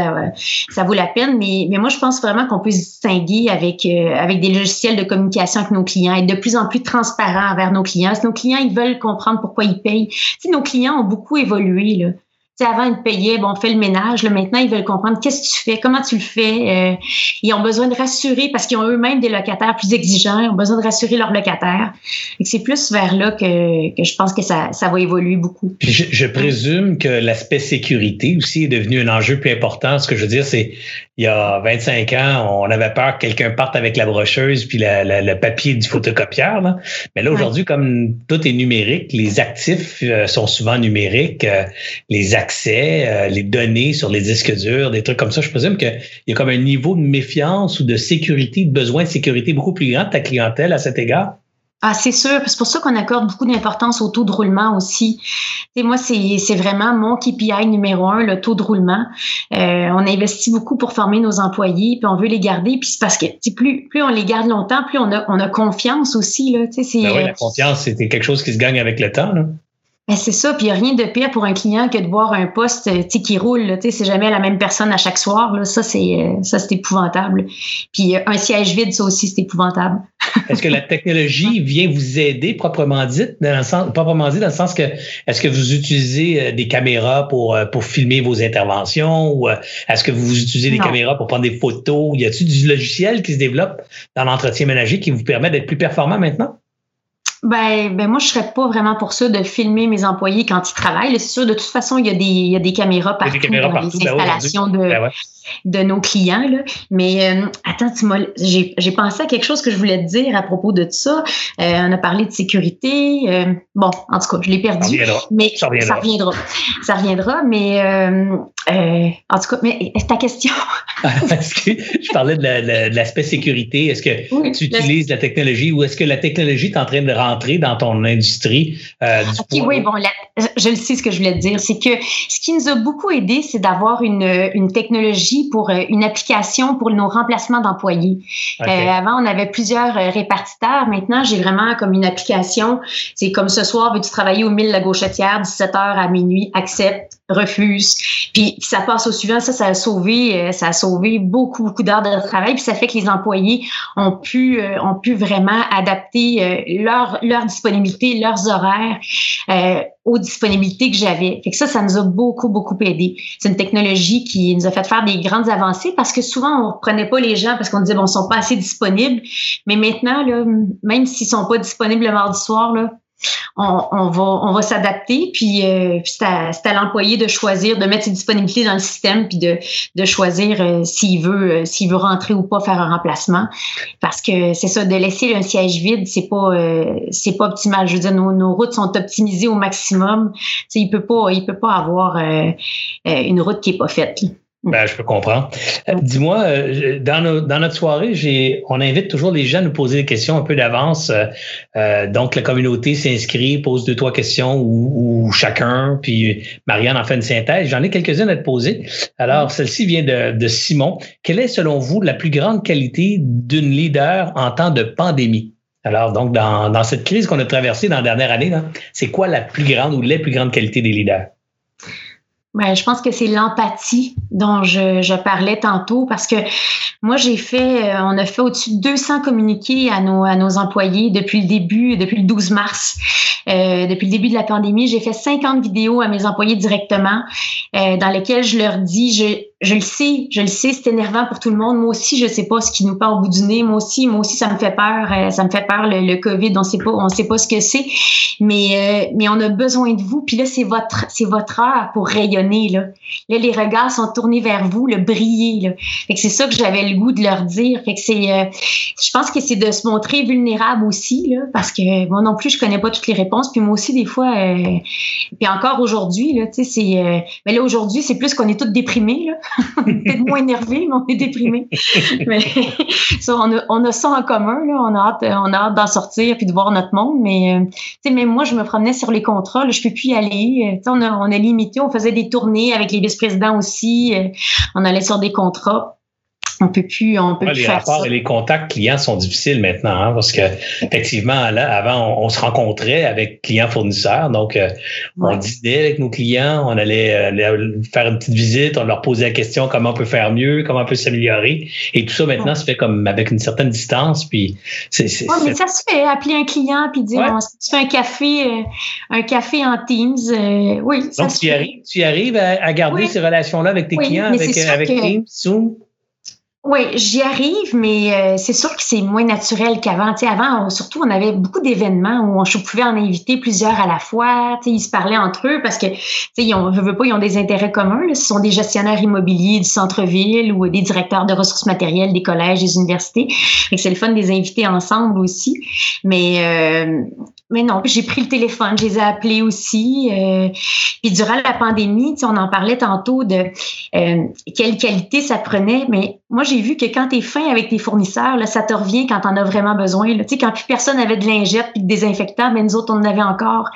ça vaut la peine, mais, mais moi, je pense vraiment qu'on peut se distinguer avec, euh, avec des logiciels de communication avec nos clients, être de plus en plus transparent envers nos clients. Si nos clients, ils veulent comprendre pourquoi ils payent. Si nos clients ont beaucoup évolué, là, avant, ils payaient, bon, on fait le ménage. Maintenant, ils veulent comprendre qu'est-ce que tu fais, comment tu le fais. Euh, ils ont besoin de rassurer parce qu'ils ont eux-mêmes des locataires plus exigeants. Ils ont besoin de rassurer leurs locataires. C'est plus vers là que, je pense que ça, ça va évoluer beaucoup. Je présume que l'aspect sécurité aussi est devenu un enjeu plus important. Ce que je veux dire, c'est il y a 25 ans, on avait peur que quelqu'un parte avec la brocheuse puis la, le papier du photocopieur. Là. Mais là, aujourd'hui, comme tout est numérique, les actifs euh, sont souvent numériques, euh, les accès, euh, les données sur les disques durs, des trucs comme ça. Je présume qu'il y a comme un niveau de méfiance ou de sécurité, de besoin de sécurité beaucoup plus grand de ta clientèle à cet égard? Ah, c'est sûr. C'est pour ça qu'on accorde beaucoup d'importance au taux de roulement aussi. Et moi, c'est vraiment mon KPI numéro un, le taux de roulement. Euh, on investit beaucoup pour former nos employés, puis on veut les garder. Puis c'est parce que plus, plus on les garde longtemps, plus on a, on a confiance aussi. Là, ben oui, la confiance, c'était quelque chose qui se gagne avec le temps. Là. Ben c'est ça, puis il n'y a rien de pire pour un client que de voir un poste qui roule. C'est jamais la même personne à chaque soir. Là. Ça, c'est euh, ça c'est épouvantable. Puis euh, un siège vide, ça aussi, c'est épouvantable. Est-ce que la technologie vient vous aider proprement dit, dans le sens, proprement dit, dans le sens que est-ce que vous utilisez euh, des caméras pour, pour filmer vos interventions ou est-ce que vous utilisez des caméras pour prendre des photos? Y a-t-il du logiciel qui se développe dans l'entretien ménager qui vous permet d'être plus performant maintenant? Ben, ben moi, je serais pas vraiment pour ça de filmer mes employés quand ils travaillent. C'est sûr, de toute façon, il y a des, il y a des caméras partout des caméras dans partout, ben installations de, ben de nos clients. Là. Mais euh, attends, j'ai, j'ai pensé à quelque chose que je voulais te dire à propos de ça. Euh, on a parlé de sécurité. Euh, bon, en tout cas, je l'ai perdu. mais ça reviendra. ça reviendra. mais en tout cas, mais ta question? que je parlais de, l'aspect sécurité. Est-ce que tu utilises la technologie ou est-ce que la technologie est en train de rentrer dans ton industrie? Du oui, bon, je le sais ce que je voulais te dire. C'est que ce qui nous a beaucoup aidé, c'est d'avoir une, une technologie pour euh, une application pour nos remplacements d'employés. Euh, avant, on avait plusieurs euh, répartiteurs. Maintenant, j'ai vraiment comme une application. C'est comme ce soir, veux-tu travailler au 1000 La Gauchetière, 17h à minuit, accepte, refuse. Puis ça passe au suivant. Ça, ça a sauvé, ça a sauvé beaucoup, beaucoup d'heures de travail. Puis ça fait que les employés ont pu, ont pu vraiment adapter leur, leur disponibilité, leurs horaires aux disponibilités que j'avais. Fait que ça, ça nous a beaucoup, beaucoup aidé. C'est une technologie qui nous a fait faire des grandes avancées parce que souvent, on ne prenait pas les gens parce qu'on disait, bon, ils sont pas assez disponibles. Mais maintenant, là, même s'ils sont pas disponibles le mardi soir, là, on, va, on va s'adapter. Puis, euh, c'est à, l'employé de choisir, de mettre ses disponibilités dans le système, puis de, de choisir euh, s'il veut, euh, s'il veut rentrer ou pas faire un remplacement. Parce que c'est ça, de laisser un siège vide, c'est pas, c'est pas optimal. Je veux dire, nos, routes sont optimisées au maximum. il peut pas, peut pas avoir une route qui est pas faite. Ben, je peux comprendre. Euh, dis-moi, euh, dans, dans, notre soirée, j'ai, on invite toujours les gens à nous poser des questions un peu d'avance. Euh, donc, la communauté s'inscrit, pose deux, trois questions ou, chacun, puis Marianne en fait une synthèse. J'en ai quelques-unes à te poser. Alors, celle-ci vient de, de Simon. Quelle est, selon vous, la plus grande qualité d'une leader en temps de pandémie? Alors, donc, dans, dans cette crise qu'on a traversée dans la dernière année, c'est quoi la plus grande ou les plus grandes qualités des leaders? Ben, je pense que c'est l'empathie dont je, je, parlais tantôt parce que moi, j'ai fait, euh, on a fait au-dessus de 200 communiqués à nos, à nos employés depuis le début, depuis le 12 mars. Euh, depuis le début de la pandémie, j'ai fait 50 vidéos à mes employés directement euh, dans lesquelles je leur dis, je, je le sais, je le sais, c'est énervant pour tout le monde. Moi aussi, je sais pas ce qui nous part au bout du nez. Moi aussi, moi aussi, ça me fait peur. Euh, ça me fait peur le, Covid. On sait pas, on sait pas ce que c'est. Mais, euh, mais on a besoin de vous. Puis là, c'est votre, c'est votre heure pour rayonner là. Là, les regards sont tournés vers vous, le briller là. Fait que c'est ça que j'avais le goût de leur dire. Fait que c'est, euh, je pense que c'est de se montrer vulnérable aussi là, parce que moi non plus, je connais pas toutes les réponses. Puis moi aussi, des fois, puis encore aujourd'hui là, tu sais, c'est, mais là aujourd'hui, c'est plus qu'on est toutes déprimés là. peut-être moins énervé, mais on est déprimé. mais ça, on, a, on a ça en commun. Là. On a hâte, on a hâte d'en sortir puis de voir notre monde. Mais euh, même moi, je me promenais sur les contrats. Là, je peux plus y aller. Euh, on a, on a limité. On faisait des tournées avec les vice-présidents aussi. Euh, on allait sur des contrats on peut plus, on peut plus les faire rapports ça. et les contacts clients sont difficiles maintenant, hein, parce que effectivement, là, avant, on, on se rencontrait avec clients fournisseurs, donc euh, Ouais. on dînait avec nos clients, on allait euh, leur faire une petite visite, on leur posait la question comment on peut faire mieux, comment on peut s'améliorer, et tout ça maintenant Ouais. se fait comme avec une certaine distance, puis c'est mais ça se fait, appeler un client puis dire on se fait un café, euh, un café en Teams. euh, oui, ça donc se tu y fait. arrives, tu arrives à, à garder Oui. ces relations-là avec tes Oui, clients, avec avec que- Teams, Zoom? Oui, j'y arrive, mais euh, c'est sûr que c'est moins naturel qu'avant. Tu sais, avant, on- surtout, on avait beaucoup d'événements où on, je pouvais en inviter plusieurs à la fois. Tu sais, ils se parlaient entre eux parce que, tu sais, ils ont, veut pas, ils ont des intérêts communs. là. Ce sont des gestionnaires immobiliers du centre-ville ou des directeurs de ressources matérielles des collèges, des universités. C'est le fun de les inviter ensemble aussi. Mais, euh, mais non, j'ai pris le téléphone, je les ai appelés aussi. Euh, puis durant la pandémie, tu on en parlait tantôt de euh, quelle qualité ça prenait, mais moi, j'ai vu que quand tu es fin avec tes fournisseurs, là, ça te revient quand on a vraiment besoin. Là. Tu quand plus personne avait de lingette puis de désinfectant, mais nous autres, on en avait encore.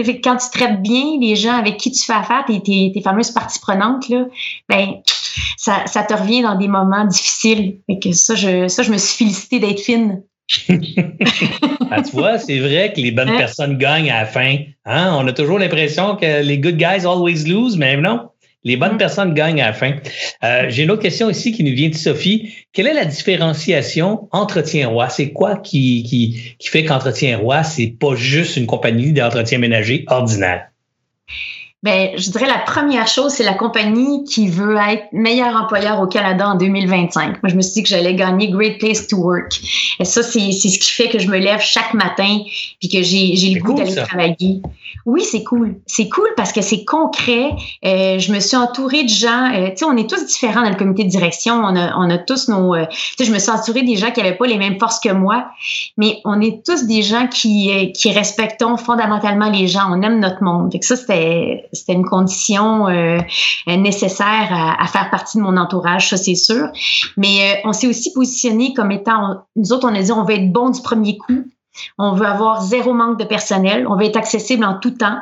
Fait que quand tu traites bien les gens avec qui tu fais affaire, tes, tes, tes fameuses parties prenantes, là, ben, ça, ça te revient dans des moments difficiles. Fait que ça, je, ça, je me suis félicitée d'être fine. Ah, tu vois, c'est vrai que les bonnes Hein? personnes gagnent à la fin. Hein? On a toujours l'impression que les good guys always lose, mais non. Les bonnes Mm. personnes gagnent à la fin. Euh, J'ai une autre question ici qui nous vient de Sophie. Quelle est la différenciation Entretien Roi? C'est quoi qui, qui, qui fait qu'Entretien Roi, c'est pas juste une compagnie d'entretien ménager ordinaire? Ben, je dirais la première chose, c'est la compagnie qui veut être meilleur employeur au Canada en 2025. Moi, je me suis dit que j'allais gagner Great Place to Work. Et ça, c'est c'est ce qui fait que je me lève chaque matin puis que j'ai le goût cool, d'aller travailler. Oui, c'est cool. C'est cool parce que c'est concret. Euh, je me suis entourée de gens. euh, tu sais, on est tous différents dans le comité de direction. On a, on a tous nos. euh, tu sais, je me suis entourée des gens qui n'avaient pas les mêmes forces que moi, mais on est tous des gens qui, euh, qui respectons fondamentalement les gens. On aime notre monde. Fait que ça, c'était c'était une condition euh, nécessaire à, faire partie de mon entourage, ça c'est sûr. Mais euh, on s'est aussi positionné comme étant, nous autres, on a dit on veut être bon du premier coup. On veut avoir zéro manque de personnel. On veut être accessible en tout temps.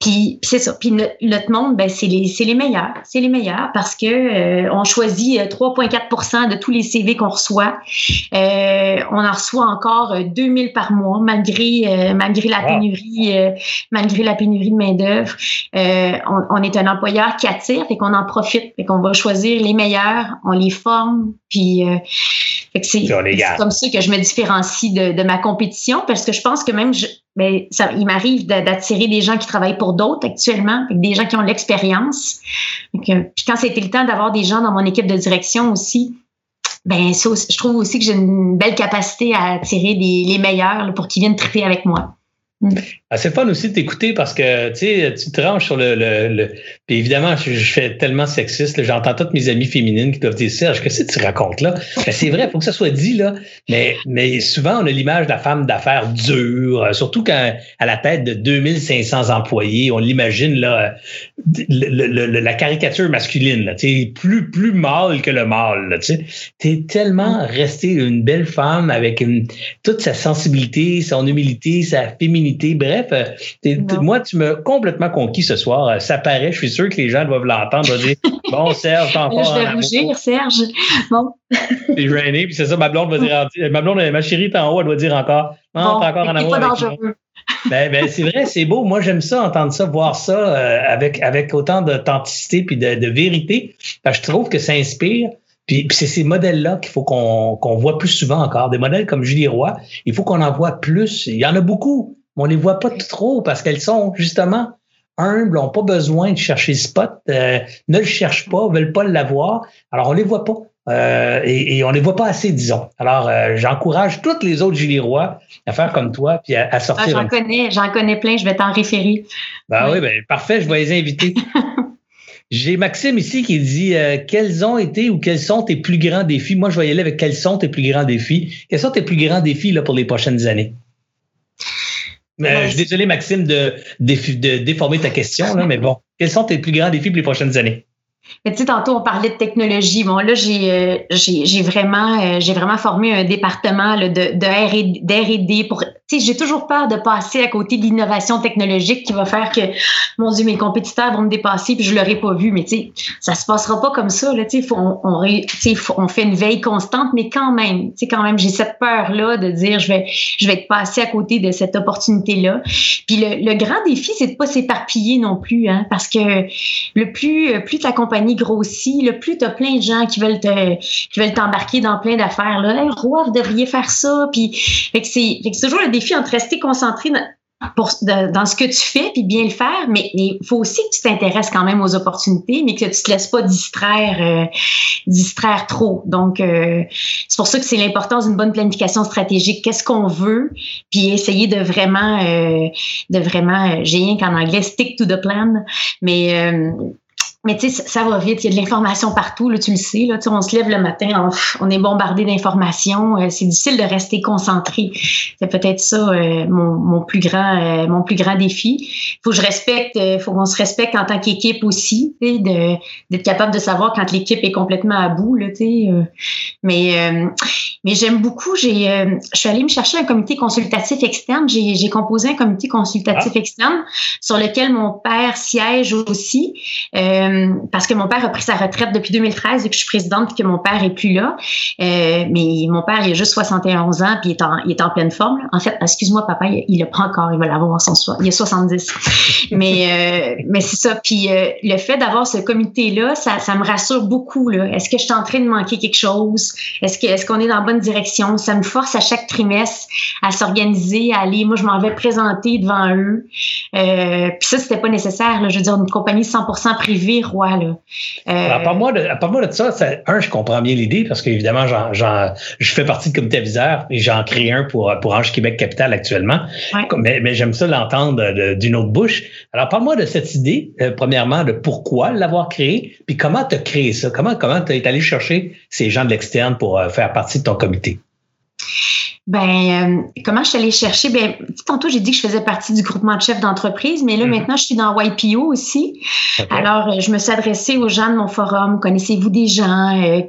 Puis c'est ça. Puis notre, notre monde, ben, c'est les, meilleurs. C'est les meilleurs parce que euh, on choisit euh, 3,4% de tous les CV qu'on reçoit. Euh, on en reçoit encore euh, 2000 par mois malgré euh, malgré la pénurie euh, malgré la pénurie de main d'œuvre. Euh, on, on est un employeur qui attire et qu'on en profite. Fait qu'on va choisir les meilleurs, on les forme, puis euh, c'est comme ça que je me différencie de, de ma compétition parce que je pense que même ben, il m'arrive d'a- d'attirer des gens qui travaillent pour d'autres actuellement, des gens qui ont l'expérience. Puis quand c'était le temps d'avoir des gens dans mon équipe de direction aussi, ben je trouve aussi que j'ai une belle capacité à attirer les meilleurs pour qu'ils viennent triper avec moi. Ah, c'est fun aussi de t'écouter parce que tu te ranges sur le. le, Puis évidemment, je, fais tellement sexiste. J'entends toutes mes amies féminines qui doivent dire Serge, qu'est-ce que tu racontes là? Ben, c'est vrai, il faut que ça soit dit, là. Mais, mais souvent, on a l'image de la femme d'affaires dure, euh, surtout quand à la tête de 2500 employés, on l'imagine là, euh, la caricature masculine, là, plus, plus mâle que le mâle. Tu. T'es tellement resté une belle femme avec toute sa sensibilité, son humilité, sa féminité. Bref, euh, t'es- t'es- Non. moi, tu m'as complètement conquis ce soir. Euh, Ça paraît, je suis sûr que les gens doivent l'entendre, doivent dire Bon, Serge, t'es encore. je vais rougir, Serge. Bon. T'es gêné, puis c'est ça, ma blonde va dire. Ma blonde, ma chérie, t'es en haut, elle doit dire encore. Non, t'es encore en amour. pas dangereux. Ben, ben, c'est vrai, c'est beau. Moi, j'aime ça, entendre ça, voir ça euh, avec, avec autant d'authenticité puis de, de vérité. je trouve que ça inspire. Puis, c'est ces modèles-là qu'il faut qu'on qu'on voit plus souvent encore. Des modèles comme Julie Roy, il faut qu'on en voit plus. Il y en a beaucoup, mais on les voit pas trop parce qu'elles sont justement humbles, n'ont pas besoin de chercher le spot, euh, ne le cherchent pas, veulent pas l'avoir. Alors, on les voit pas. Euh, et, et, on les voit pas assez, disons. Alors, euh, j'encourage toutes les autres Julie Roy à faire comme toi, puis à, sortir. Ah, j'en connais, j'en connais plein, je vais t'en référer. Ben oui, ben, parfait, je vais les inviter. J'ai Maxime ici qui dit euh, quels ont été ou quels sont tes plus grands défis. Moi, je vais y aller avec quels sont tes plus grands défis. Quels sont tes plus grands défis là, pour les prochaines années? Euh, je suis désolé, Maxime, de, de, déformer ta question, là, mais bon, quels sont tes plus grands défis pour les prochaines années? Mais tu sais, tantôt, on parlait de technologie. Bon, là, j'ai euh, j'ai vraiment, euh, j'ai vraiment formé un département là, de, R&D pour... Tu sais, j'ai toujours peur de passer à côté de l'innovation technologique qui va faire que, mon Dieu, mes compétiteurs vont me dépasser puis je l'aurai pas vu. Mais tu sais, ça se passera pas comme ça. Là, tu sais, on, fait une veille constante, mais quand même, tu sais, quand même, j'ai cette peur-là de dire, je vais, je vais être passé à côté de cette opportunité-là. Puis le, grand défi, c'est de pas s'éparpiller non plus, hein, parce que le plus, plus ta compagnie grossit, le plus tu as plein de gens qui veulent te, qui veulent t'embarquer dans plein d'affaires. Là, hey, roi, vous devriez faire ça. Puis, c'est, toujours le défi entre rester concentré dans, pour, dans ce que tu fais puis bien le faire, mais il faut aussi que tu t'intéresses quand même aux opportunités, mais que tu te laisses pas distraire, euh, distraire trop. Donc, euh, c'est pour ça que c'est l'importance d'une bonne planification stratégique. Qu'est-ce qu'on veut, puis essayer de vraiment, euh, de vraiment, j'ai rien qu'en anglais, stick to the plan, mais mais tu sais, ça va vite, il y a de l'information partout, là, tu le sais. Là, on se lève le matin, on, est bombardé d'informations. Euh, c'est difficile de rester concentré. C'est peut-être ça euh, mon, mon, plus grand euh, mon plus grand défi. Faut que je respecte, faut qu'on se respecte en tant qu'équipe aussi, de d'être capable de savoir quand l'équipe est complètement à bout. Là, mais mais j'aime beaucoup. J'ai je suis allée me chercher un comité consultatif externe. J'ai composé un comité consultatif ah. externe sur lequel mon père siège aussi. Euh, parce que mon père a pris sa retraite depuis 2013 et que je suis présidente et que mon père est plus là. Euh, mais mon père, il a juste 71 ans puis il est en, il est en pleine forme. En fait, excuse-moi, papa, il, le prend encore, il va l'avoir son soir. Il a 70. mais euh, mais c'est ça. Puis le fait d'avoir ce comité-là, ça, ça me rassure beaucoup. Est-ce que je suis en train de manquer quelque chose? Est-ce que est-ce qu'on est dans la bonne direction? Ça me force à chaque trimestre à s'organiser, à aller. Moi, je m'en vais présenter devant eux. puis ça, c'était pas nécessaire. Là. Je veux dire, une compagnie 100% privée roi. Là. Euh, Parle-moi de, de, ça, Un, je comprends bien l'idée parce qu'évidemment, je fais partie de comité aviseur et j'en crée un pour, pour Ange Québec Capital actuellement. Mais, j'aime ça l'entendre d'une autre bouche. Alors, parle-moi de cette idée, euh, premièrement, de pourquoi l'avoir créé, puis comment tu as créé ça? Comment tu es allé chercher ces gens de l'externe pour euh, faire partie de ton comité? Ben, euh, comment je suis allée chercher? Ben, tantôt, j'ai dit que je faisais partie du groupement de chefs d'entreprise, mais là, mm-hmm. maintenant, je suis dans YPO aussi. Alors, euh, je me suis adressée aux gens de mon forum. Connaissez-vous des gens? Euh,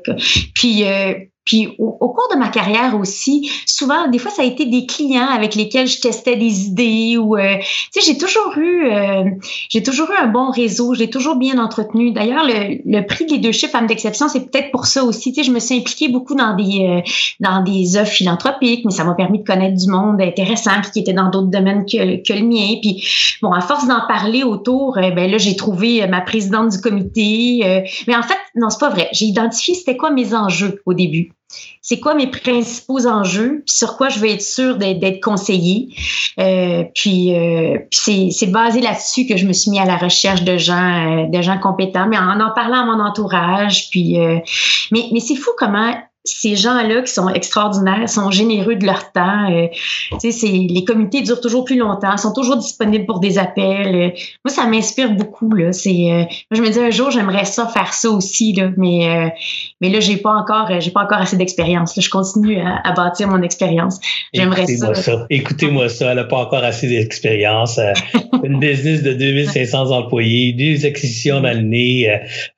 puis, puis au, cours de ma carrière aussi, souvent, des fois, ça a été des clients avec lesquels je testais des idées ou, euh, tu sais, j'ai toujours eu, euh, j'ai toujours eu un bon réseau, j'ai toujours bien entretenu. D'ailleurs, le, le prix de leadership femme d'exception, c'est peut-être pour ça aussi. Tu sais, je me suis impliquée beaucoup dans des, euh, dans des œuvres philanthropiques, mais ça m'a permis de connaître du monde intéressant qui était dans d'autres domaines que, que le mien. Puis bon, à force d'en parler autour, ben là, j'ai trouvé ma présidente du comité. mais en fait, non, c'est pas vrai. J'ai identifié c'était quoi mes enjeux au début c'est quoi mes principaux enjeux, sur quoi je veux être sûre d'être conseillée? Euh, puis, euh, c'est basé là-dessus que je me suis mis à la recherche de gens, euh, compétents, mais en en parlant à mon entourage. Puis, mais, c'est fou comment ces gens-là qui sont extraordinaires, sont généreux de leur temps. Les comités durent toujours plus longtemps, sont toujours disponibles pour des appels. Moi, ça m'inspire beaucoup. Là. C'est, je me dis un jour, j'aimerais ça faire ça aussi, là, mais mais là, j'ai pas encore, j'ai pas encore assez d'expérience. Je continue à, bâtir mon expérience. J'aimerais ça. ça. Écoutez-moi ça. Elle n'a pas encore assez d'expérience. une business de 2500 employés, deux acquisitions dans le nez,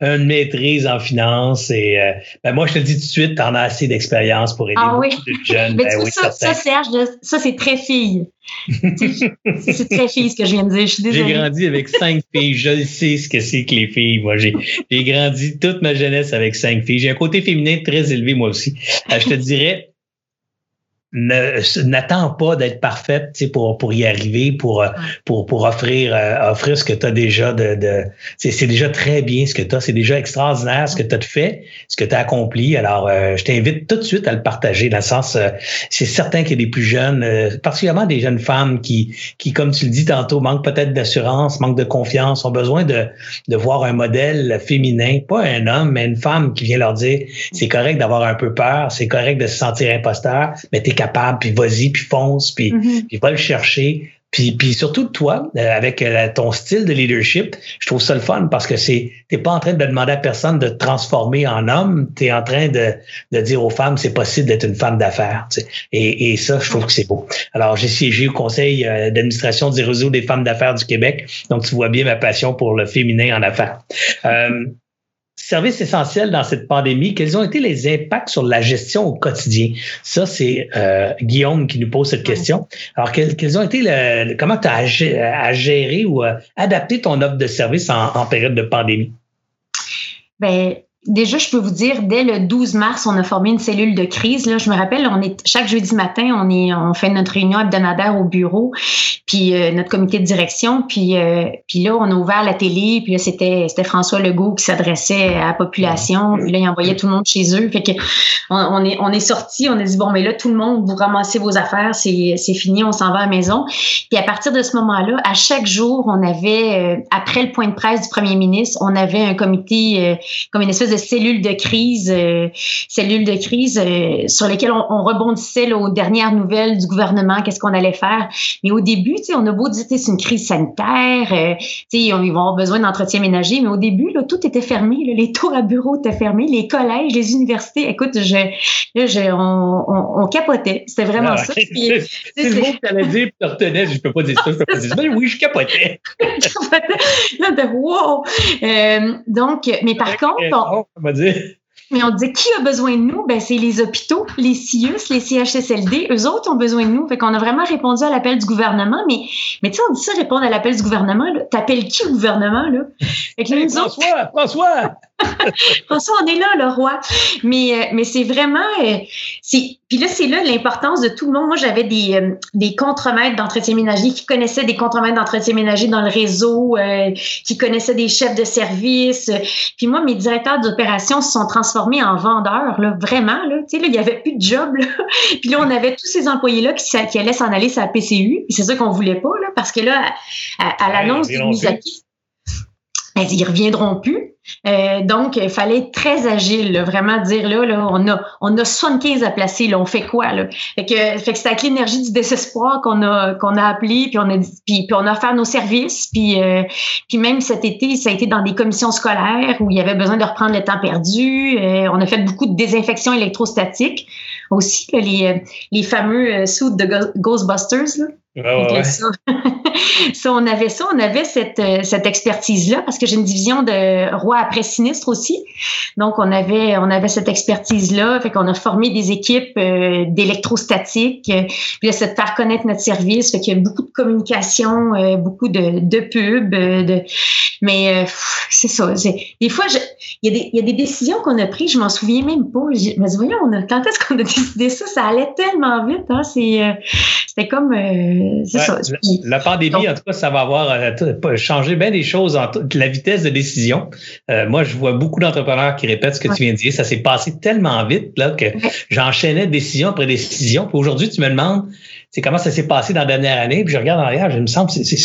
une maîtrise en finance et ben moi, je te le dis tout de suite, en assez d'expérience pour aider ah, oui. de jeunes. Mais ben oui, ça, ça, Serge, ça, c'est très fille. C'est très fille ce que je viens de dire. Je suis J'ai grandi avec cinq filles. Je sais ce que c'est que les filles. Moi, j'ai grandi toute ma jeunesse avec cinq filles. J'ai un côté féminin très élevé, moi aussi. Euh, je te dirais, n'attends pas d'être parfaite pour, pour y arriver, pour, euh, pour, pour offrir, euh, offrir ce que tu as déjà de. de c'est déjà très bien ce que tu as, c'est déjà extraordinaire ce que tu as fait, ce que tu as accompli. Alors, euh, je t'invite tout de suite à le partager, dans le sens, c'est certain qu'il y a des plus jeunes, particulièrement des jeunes femmes qui, qui, comme tu le dis tantôt, manquent peut-être d'assurance, manquent de confiance, ont besoin de, de voir un modèle féminin, pas un homme, mais une femme qui vient leur dire c'est correct d'avoir un peu peur, c'est correct de se sentir imposteur, mais tu es capable, puis vas-y, puis fonce, puis, mm-hmm. puis va le chercher. Puis, puis surtout toi, euh, avec euh, ton style de leadership, je trouve ça le fun parce que c'est t'es pas en train de demander à personne de te transformer en homme, tu es en train de, de dire aux femmes c'est possible d'être une femme d'affaires. Tu sais. et, et ça, je trouve que c'est beau. Alors, j'ai siégé au conseil euh, d'administration du réseau des femmes d'affaires du Québec, donc tu vois bien ma passion pour le féminin en affaires. Euh, service essentiel dans cette pandémie, quels ont été les impacts sur la gestion au quotidien? Ça, c'est euh, Guillaume qui nous pose cette question. Alors, quels, ont été le, comment tu as à gérer ou à adapter ton offre de service en, en période de pandémie? Ben, Déjà, je peux vous dire, dès le 12 mars, on a formé une cellule de crise. Là, je me rappelle, on est chaque jeudi matin, on est, on fait notre réunion hebdomadaire au bureau, puis euh, notre comité de direction, puis euh, puis là, on a ouvert la télé, puis là, c'était c'était François Legault qui s'adressait à la population, puis là, il envoyait tout le monde chez eux. Fait que on, est on est sorti, on a dit bon, mais là, tout le monde, vous ramassez vos affaires, c'est c'est fini, on s'en va à la maison. Puis à partir de ce moment-là, à chaque jour, on avait euh, après le point de presse du premier ministre, on avait un comité comme une espèce de cellules de crise, euh, cellules de crise euh, sur lesquelles on, rebondissait aux dernières nouvelles du gouvernement, qu'est-ce qu'on allait faire. Mais au début, on a beau dire c'est une crise sanitaire, euh, ils vont avoir besoin d'entretien ménager, mais au début, là, tout était fermé. les tours à bureaux étaient fermés, les collèges, les universités. Écoute, je, là, je, on, on, capotait. C'était vraiment ah, ça. C'est le mot que tu allais dire, tu retenais. Je peux pas dire ça, je peux pas dire ça. Mais oui, je capotais. là, de wow! donc, mais par contre, on va dire. Mais on dit qui a besoin de nous? Ben, c'est les hôpitaux, les CIUS, les CHSLD. Eux autres ont besoin de nous. Fait qu'on a vraiment répondu à l'appel du gouvernement. Mais, mais tu sais, on dit ça, répondre à l'appel du gouvernement. T'appelles qui le gouvernement, là? Fait que là, François, François! François, on est là, le roi. Mais, euh, mais c'est vraiment. Euh, c'est, puis là, c'est là l'importance de tout le monde. Moi, j'avais des, euh, des contremaîtres d'entretien ménager qui connaissaient des contremaîtres d'entretien ménager dans le réseau, qui connaissaient des chefs de service. Puis moi, mes directeurs d'opération se sont transformés en vendeurs, là, vraiment. Là, tu sais, là, il n'y avait plus de job. Là. Puis là, on avait tous ces employés-là qui, qui allaient s'en aller sur la PCU. C'est ça qu'on voulait pas, là, parce que là, à, l'annonce du mise à pied, ben, ils reviendront plus. Euh, donc, il fallait être très agile, vraiment dire là, là, on a on a 75 à placer, là, on fait quoi là? Fait que, fait que c'est avec l'énergie du désespoir qu'on a qu'on a appelé, puis on a puis, on a offert nos services, puis euh, puis même cet été, ça a été dans des commissions scolaires où il y avait besoin de reprendre le temps perdu. Euh, on a fait beaucoup de désinfection électrostatique aussi, les les fameux suits de Ghostbusters là. Ça. on avait ça, on avait cette, euh, cette expertise-là parce que j'ai une division de roi après sinistre aussi. Donc, on avait, on avait cette expertise-là. Fait qu'on a formé des équipes euh, d'électrostatique. Puis là, c'est de faire connaître notre service. Fait qu'il y a beaucoup de communication, euh, beaucoup de, de pubs. De, mais c'est ça. Des fois, il, y a des, il y a des décisions qu'on a prises, je m'en souviens même pas. Je me dis, voyons, on a, quand est-ce qu'on a décidé ça? Ça allait tellement vite. Hein? C'était comme la, pandémie, en tout cas, ça va avoir euh, changé bien des choses, en la vitesse de décision. Euh, moi, je vois beaucoup d'entrepreneurs qui répètent ce que tu viens de dire. Ça s'est passé tellement vite là, que j'enchaînais décision après décision. Puis aujourd'hui, tu me demandes c'est comment ça s'est passé dans la dernière année? Puis je regarde en arrière, je me sens, c'est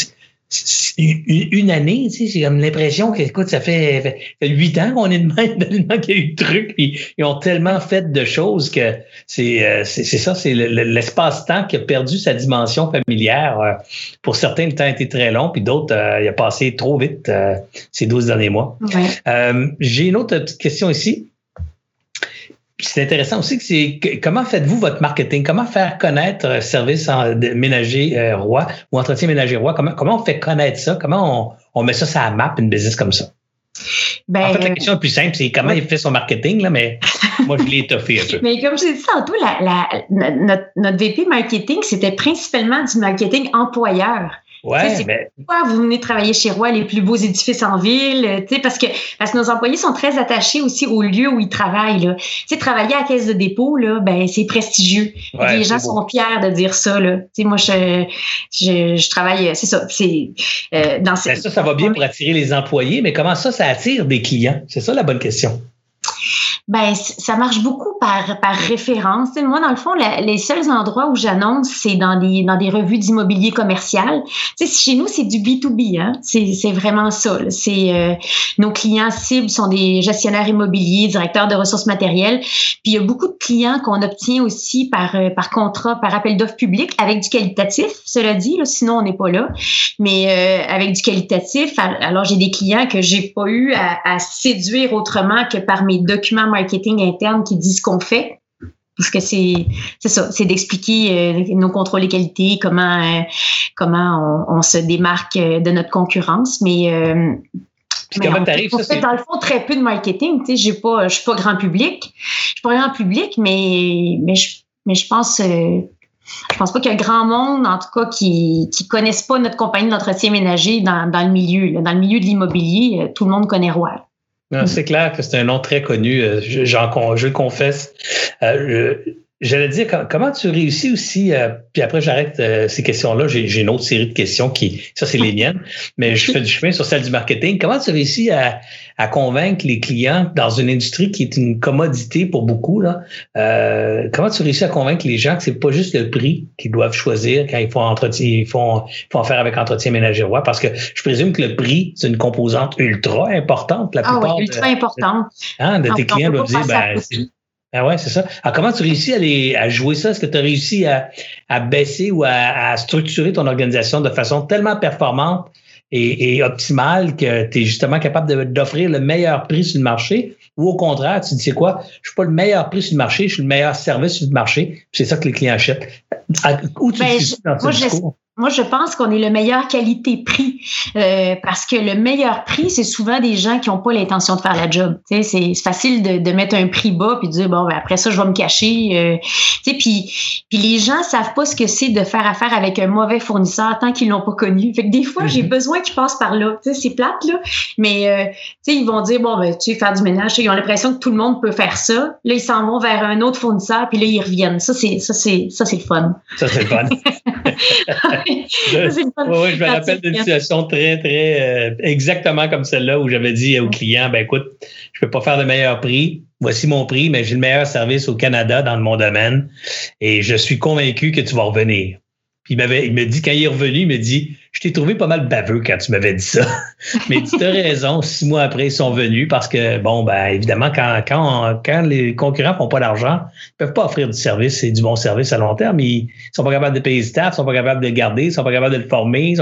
une année, tu sais, j'ai comme l'impression que, écoute, ça fait huit ans qu'on est de même, tellement qu'il y a eu de trucs, puis ils ont tellement fait de choses que c'est euh, c'est ça, c'est l'espace-temps qui a perdu sa dimension familière. Euh, pour certains, le temps a été très long, puis d'autres, euh, il a passé trop vite ces 12 derniers mois. j'ai une autre petite question ici c'est intéressant aussi que c'est comment faites-vous votre marketing? Comment faire connaître euh, service en, ménager euh, roi ou entretien ménager roi? Comment, comment on fait connaître ça? Comment on, on met ça sur la map, une business comme ça? Ben, en fait, la question est plus simple, c'est comment il fait son marketing, là, mais moi, je l'ai étoffé un peu. Mais comme je l'ai dit tantôt, la, notre, notre VP marketing, c'était principalement du marketing employeur. Ouais, mais... pourquoi vous venez travailler chez Roy, les plus beaux édifices en ville, euh, tu sais, parce que parce que nos employés sont très attachés aussi au lieu où ils travaillent. Là. Tu sais, travailler à la caisse de dépôt, là, ben c'est prestigieux. les gens sont fiers de dire ça. Là. Tu sais, moi, je, je, je travaille, c'est ça. C'est euh, dans ben, ça, ça va bien pour attirer les employés, mais comment ça, ça attire des clients? C'est ça la bonne question. Ben, ça marche beaucoup par, par référence. moi, dans le fond, les seuls endroits où j'annonce, c'est dans des, dans des revues d'immobilier commercial. sais, chez nous, c'est du B2B. Hein? C'est vraiment ça. C'est euh, Nos clients cibles sont des gestionnaires immobiliers, directeurs de ressources matérielles. Puis, il y a beaucoup de clients qu'on obtient aussi par, euh, par contrat, par appel d'offres public, avec du qualitatif, cela dit. Là, sinon, on n'est pas là. Mais euh, avec du qualitatif, alors j'ai des clients que j'ai pas eu à, à séduire autrement que par mes documents marketing interne qui disent ce qu'on fait. Parce que c'est ça, c'est d'expliquer euh, nos contrôles de qualité, comment euh, comment on, se démarque euh, de notre concurrence, mais puis t'arrives, ça? dans le fond, très peu de marketing. Tu sais, j'ai pas, je suis pas grand public. Je suis pas grand public, mais, mais je, mais je pense, je pense pas qu'il y a grand monde, en tout cas, qui, qui connaissent pas notre compagnie d'entretien ménager dans, dans le milieu. Dans le milieu de l'immobilier, tout le monde connaît Royal. C'est clair que c'est un nom très connu. Euh, je, je confesse. Euh, J'allais dire, comment tu réussis aussi, euh, puis après j'arrête euh, ces questions-là, j'ai une autre série de questions qui, ça c'est les miennes, mais je fais du chemin sur celle du marketing. Comment tu réussis à, à convaincre les clients dans une industrie qui est une commodité pour beaucoup, là, euh, comment tu réussis à convaincre les gens que c'est pas juste le prix qu'ils doivent choisir quand ils font entretien, ils font, ils font affaire avec entretien ménager roi, parce que je présume que le prix, c'est une composante ultra importante. La ah oui, ultra importante. Hein, de tes clients doivent dire, ben, ah ouais, c'est ça. Alors, comment tu réussis à, les, à jouer ça? Est-ce que tu as réussi à, à baisser ou à, à, structurer ton organisation de façon tellement performante et, et optimale que tu es justement capable d'offrir le meilleur prix sur le marché? Ou au contraire, tu dis, c'est quoi? Je suis pas le meilleur prix sur le marché, je suis le meilleur service sur le marché, c'est ça que les clients achètent. Où tu ben, dans ce discours? Moi, je pense qu'on est le meilleur qualité-prix euh, parce que le meilleur prix, c'est souvent des gens qui n'ont pas l'intention de faire la job. C'est facile de, de, mettre un prix bas puis de dire bon, ben, après ça, je vais me cacher. Euh, puis, puis les gens savent pas ce que c'est de faire affaire avec un mauvais fournisseur tant qu'ils l'ont pas connu. Fait que des fois, j'ai mhm. besoin qu'ils passent par là. C'est plate là, mais euh, ils vont dire bon, ben, tu sais, faire du ménage. Ils ont l'impression que tout le monde peut faire ça. Là, ils s'en vont vers un autre fournisseur puis là, ils reviennent. Ça, c'est ça, c'est ça, c'est le fun. Ça, c'est le fun. je, je me rappelle d'une situation très, très euh, exactement comme celle-là où j'avais dit au client, ben écoute, je peux pas faire de meilleur prix. Voici mon prix, mais j'ai le meilleur service au Canada dans mon domaine et je suis convaincu que tu vas revenir. Puis il m'avait, il me dit, quand il est revenu, il me dit, je t'ai trouvé pas mal baveux quand tu m'avais dit ça. Mais tu as raison, six mois après, ils sont venus parce que, bon, ben, évidemment, quand, quand, quand les concurrents font pas d'argent, ils peuvent pas offrir du service et du bon service à long terme. Ils sont pas capables de payer le staff, ils sont pas capables de le garder, ils sont pas capables de le former.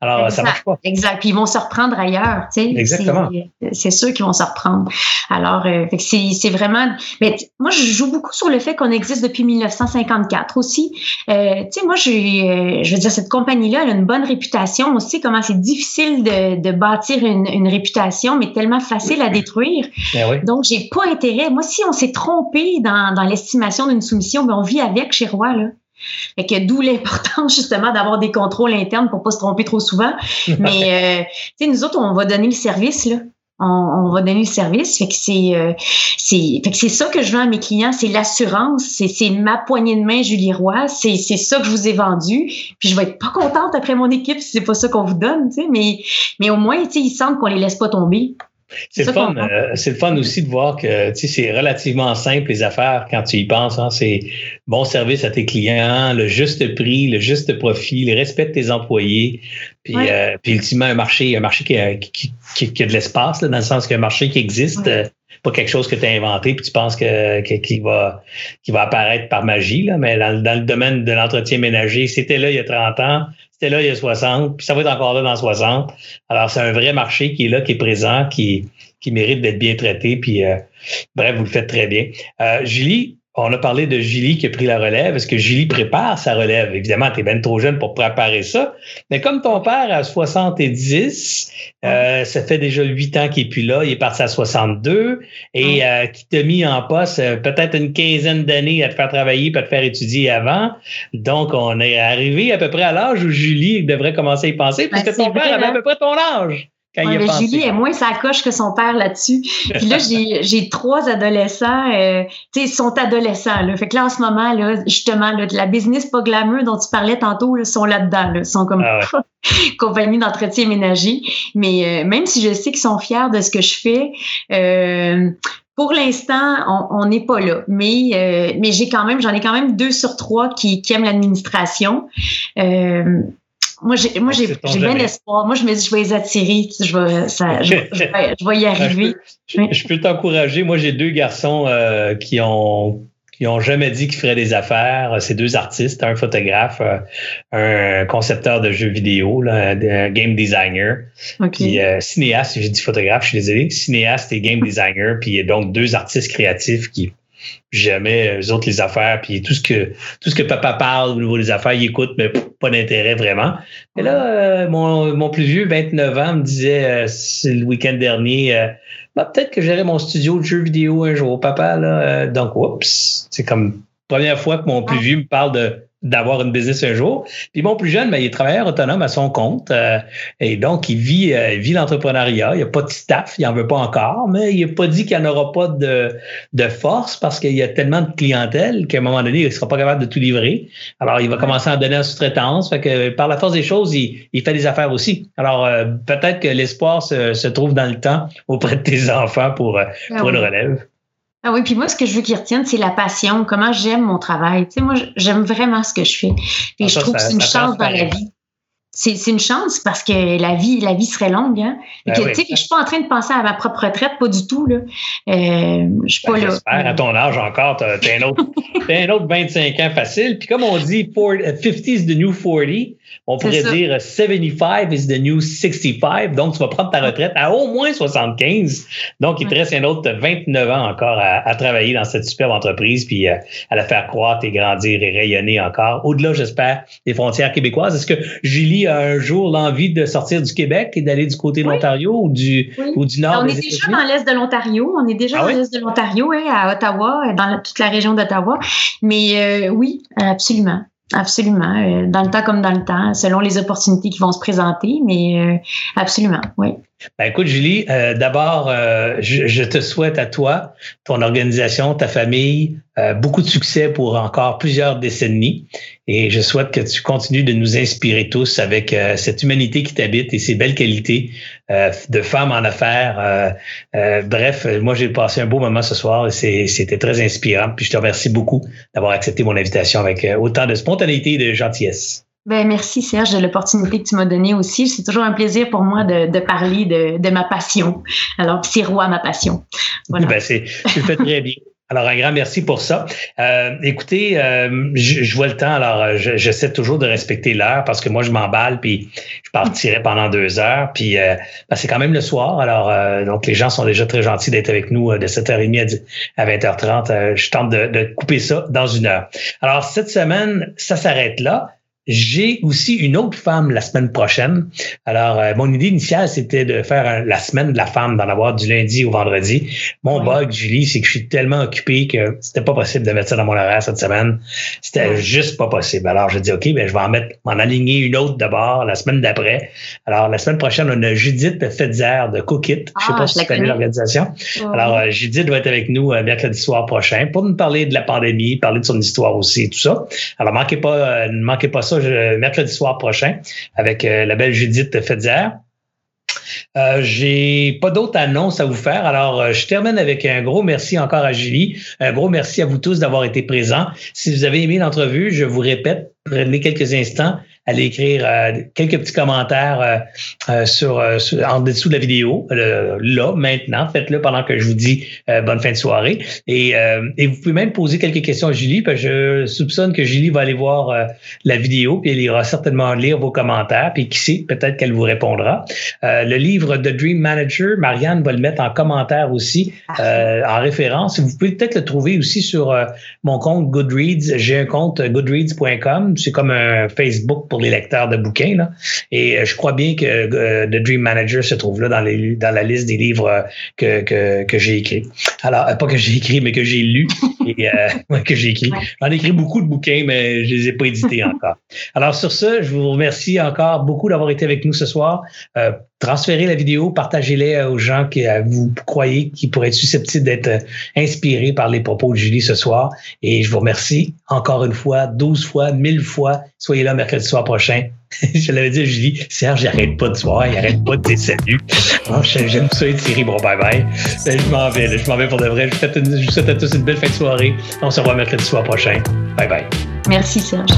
Alors, ça marche pas. Exact. Puis ils vont se reprendre ailleurs, tu sais. Exactement. C'est sûr qu'ils vont se reprendre. Alors, euh, c'est vraiment, mais moi, je joue beaucoup sur le fait qu'on existe depuis 1954 aussi. Euh, tu sais, moi, j'ai, euh, je veux dire, cette compagnie-là, elle a une bonne réputation. On sait comment c'est difficile de, de bâtir une, une, réputation, mais tellement facile à détruire. Ben oui. Donc, j'ai pas intérêt. Moi, si on s'est trompé dans, dans l'estimation d'une soumission, ben on vit avec chez Roy, là. Fait que d'où l'importance justement d'avoir des contrôles internes pour pas se tromper trop souvent. Mais euh, tu sais, nous autres, on va donner le service là on, va donner le service. Fait que c'est euh, c'est c'est ça que je vends à mes clients, c'est l'assurance, c'est c'est ma poignée de main Julie Roy, c'est c'est ça que je vous ai vendu. Puis je vais être pas contente après mon équipe si c'est pas ça qu'on vous donne, mais mais au moins tu sais ils sentent qu'on les laisse pas tomber. C'est le fun. Euh, c'est le fun aussi de voir que c'est relativement simple les affaires quand tu y penses. Hein. C'est bon service à tes clients, le juste prix, le juste profit, le respect de tes employés. Puis, euh, puis ultimement, un marché, un marché qui a, qui, qui, a de l'espace, dans le sens qu'un marché qui existe, euh, pas quelque chose que tu as inventé puis tu penses que, qui va qui va apparaître par magie. Là, mais dans, dans le domaine de l'entretien ménager, c'était là il y a 30 ans, c'était là il y a 60, puis ça va être encore là dans 60. Alors, c'est un vrai marché qui est là, qui est présent, qui, qui mérite d'être bien traité. Puis, euh, bref, vous le faites très bien. Euh, Julie, on a parlé de Julie qui a pris la relève. Est-ce que Julie prépare sa relève? Évidemment, tu es bien trop jeune pour préparer ça. Mais comme ton père a 70, euh, ça fait déjà huit ans qu'il est plus là. Il est parti à 62 et euh, qui t'a mis en poste euh, peut-être une quinzaine d'années à te faire travailler pas te faire étudier avant. Donc, on est arrivé à peu près à l'âge où Julie devrait commencer à y penser puisque ben, ton père avait à peu près ton âge. Julie est moins sa coche que son père là-dessus. Puis là, j'ai trois adolescents, euh, tu sais, ils sont adolescents. Là. Fait que là, en ce moment, là, justement, là, de la business pas glamour dont tu parlais tantôt, là, sont là-dedans. Ils sont comme ah compagnie d'entretien ménager. Mais euh, même si je sais qu'ils sont fiers de ce que je fais, euh, pour l'instant, on n'est pas là, mais euh, mais j'ai quand même, j'en ai quand même deux sur trois qui, qui aiment l'administration. Euh, moi, j'ai, moi, j'ai, j'ai bien l'espoir. Moi, je me dis, je vais les attirer. Je vais, ça, je, je, vais, y arriver. Je, peux t'encourager. Moi, j'ai deux garçons euh, qui ont qui ont jamais dit qu'ils feraient des affaires. C'est deux artistes, un photographe, euh, un concepteur de jeux vidéo, là, un game designer, puis euh, cinéaste. J'ai dit photographe, je suis désolé. Cinéaste et game designer, puis donc deux artistes créatifs qui jamais eux autres les affaires puis tout ce que tout ce que papa parle au niveau des affaires il écoute mais pas d'intérêt vraiment. Et là euh, mon, mon plus vieux 29 ans me disait euh, c'est le week-end dernier euh, bah, peut-être que j'aurai mon studio de jeux vidéo un jour papa là donc oups c'est comme première fois que mon plus vieux me parle de d'avoir une business un jour. Puis mon plus jeune, ben, il est travailleur autonome à son compte euh, et donc il vit, euh, vit l'entrepreneuriat. Il n'y a pas de staff, il n'en veut pas encore, mais il n'a pas dit qu'il n'y en aura pas de, de force parce qu'il y a tellement de clientèle qu'à un moment donné, il ne sera pas capable de tout livrer. Alors, il va commencer à donner en sous-traitance. Fait que par la force des choses, il, il fait des affaires aussi. Alors, euh, peut-être que l'espoir se, se, trouve dans le temps auprès de tes enfants pour, ah pour une relève. Ah oui, puis moi, ce que je veux qu'ils retiennent, c'est la passion, comment j'aime mon travail. Tu sais, moi, j'aime vraiment ce que je fais. Et ah, je trouve que c'est une chance dans la vie. C'est une chance parce que la vie, la vie serait longue. Hein? Ben que, sais, je suis pas en train de penser à ma propre retraite, pas du tout. Là. Euh, je suis pas ben, là. À ton âge encore, tu as, un autre, un autre 25 ans facile. Puis comme on dit, 50 is the new 40. On pourrait dire 75 is the new 65. Donc, tu vas prendre ta retraite à au moins 75. Donc, il te reste un autre 29 ans encore à, travailler dans cette superbe entreprise, puis euh, à la faire croître et grandir et rayonner encore. Au-delà, j'espère, des frontières québécoises. Est-ce que Julie a un jour l'envie de sortir du Québec et d'aller du côté de l'Ontario ou du, ou du nord? On est déjà dans l'est de l'Ontario. On est déjà ah dans l'est de l'Ontario, hein, à Ottawa, dans toute la région d'Ottawa. Mais euh, oui, absolument. Absolument. Euh, dans le temps comme dans le temps, selon les opportunités qui vont se présenter, mais euh, absolument, oui. Ben écoute, Julie, euh, d'abord, euh, je, te souhaite à toi, ton organisation, ta famille, beaucoup de succès pour encore plusieurs décennies. Et je souhaite que tu continues de nous inspirer tous avec cette humanité qui t'habite et ces belles qualités de femme en affaires. bref, moi, j'ai passé un beau moment ce soir et c'était très inspirant. Puis je te remercie beaucoup d'avoir accepté mon invitation avec autant de spontanéité et de gentillesse. Ben, merci Serge de l'opportunité que tu m'as donnée aussi. C'est toujours un plaisir pour moi de, de parler de, de, ma passion. Alors, c'est roi ma passion. Voilà. Ben, c'est, tu le fais très bien. Alors, un grand merci pour ça. Euh, écoutez, euh, je, vois le temps, alors j'essaie toujours de respecter l'heure parce que moi, je m'emballe, puis je partirai pendant deux heures. Puis euh, ben, c'est quand même le soir. Alors, euh, donc les gens sont déjà très gentils d'être avec nous de 7h30 à 20h30. je tente de, de couper ça dans une heure. Alors, cette semaine, ça s'arrête là. J'ai aussi une autre femme la semaine prochaine. Alors, euh, mon idée initiale, c'était de faire la semaine de la femme, d'en avoir du lundi au vendredi. Mon bug, Julie, c'est que je suis tellement occupé que c'était pas possible de mettre ça dans mon horaire cette semaine. C'était juste pas possible. Alors, je dis, OK, ben, je vais en mettre, m'en aligner une autre d'abord la semaine d'après. Alors, la semaine prochaine, on a Judith Fetzer de Cookit. je sais pas ah, si tu connais l'organisation. Alors, euh, Judith va être avec nous euh, mercredi soir prochain pour nous parler de la pandémie, parler de son histoire aussi et tout ça. Alors, manquez pas, ne manquez pas ça mercredi soir prochain avec euh, la belle Judith Fetzer. Euh, j'ai pas d'autres annonces à vous faire. Alors, euh, je termine avec un gros merci encore à Julie. Un gros merci à vous tous d'avoir été présents. Si vous avez aimé l'entrevue, je vous répète, prenez quelques instants, allez écrire quelques petits commentaires sur, en dessous de la vidéo, là, maintenant. Faites-le pendant que je vous dis bonne fin de soirée. Et, et, vous pouvez même poser quelques questions à Julie, parce que je soupçonne que Julie va aller voir la vidéo, puis elle ira certainement lire vos commentaires, puis qui sait, peut-être qu'elle vous répondra. le livre The Dream Manager, Marianne va le mettre en commentaire aussi, en référence. Vous pouvez peut-être le trouver aussi sur mon compte Goodreads. J'ai un compte goodreads.com. C'est comme un Facebook pour les lecteurs de bouquins. Là. Et euh, je crois bien que euh, The Dream Manager se trouve là dans, les, dans la liste des livres euh, que, que, que j'ai écrits. Alors, pas que j'ai écrit, mais que j'ai lu et que j'ai écrit. J'en ai écrit beaucoup de bouquins, mais je les ai pas édités encore. Alors, sur ce, je vous remercie encore beaucoup d'avoir été avec nous ce soir transférez la vidéo, partagez-les euh, aux gens que vous croyez qui pourraient être susceptibles d'être inspirés par les propos de Julie ce soir. Et je vous remercie encore une fois, 12 fois, 1000 fois. Soyez là mercredi soir prochain. je l'avais dit à Julie, Serge, il arrête pas de soir, il arrête pas de dire salut. Oh, J'aime ça être Thierry, bon bye bye. Ben, je m'en vais, je m'en vais pour de vrai. Je vous, souhaite à tous une belle fin de soirée. On se revoit mercredi soir prochain. Bye bye. Merci Serge.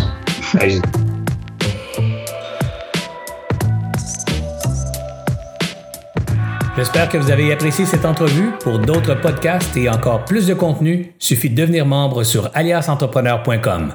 J'espère que vous avez apprécié cette entrevue. Pour d'autres podcasts et encore plus de contenu, suffit de devenir membre sur aliasentrepreneur.com.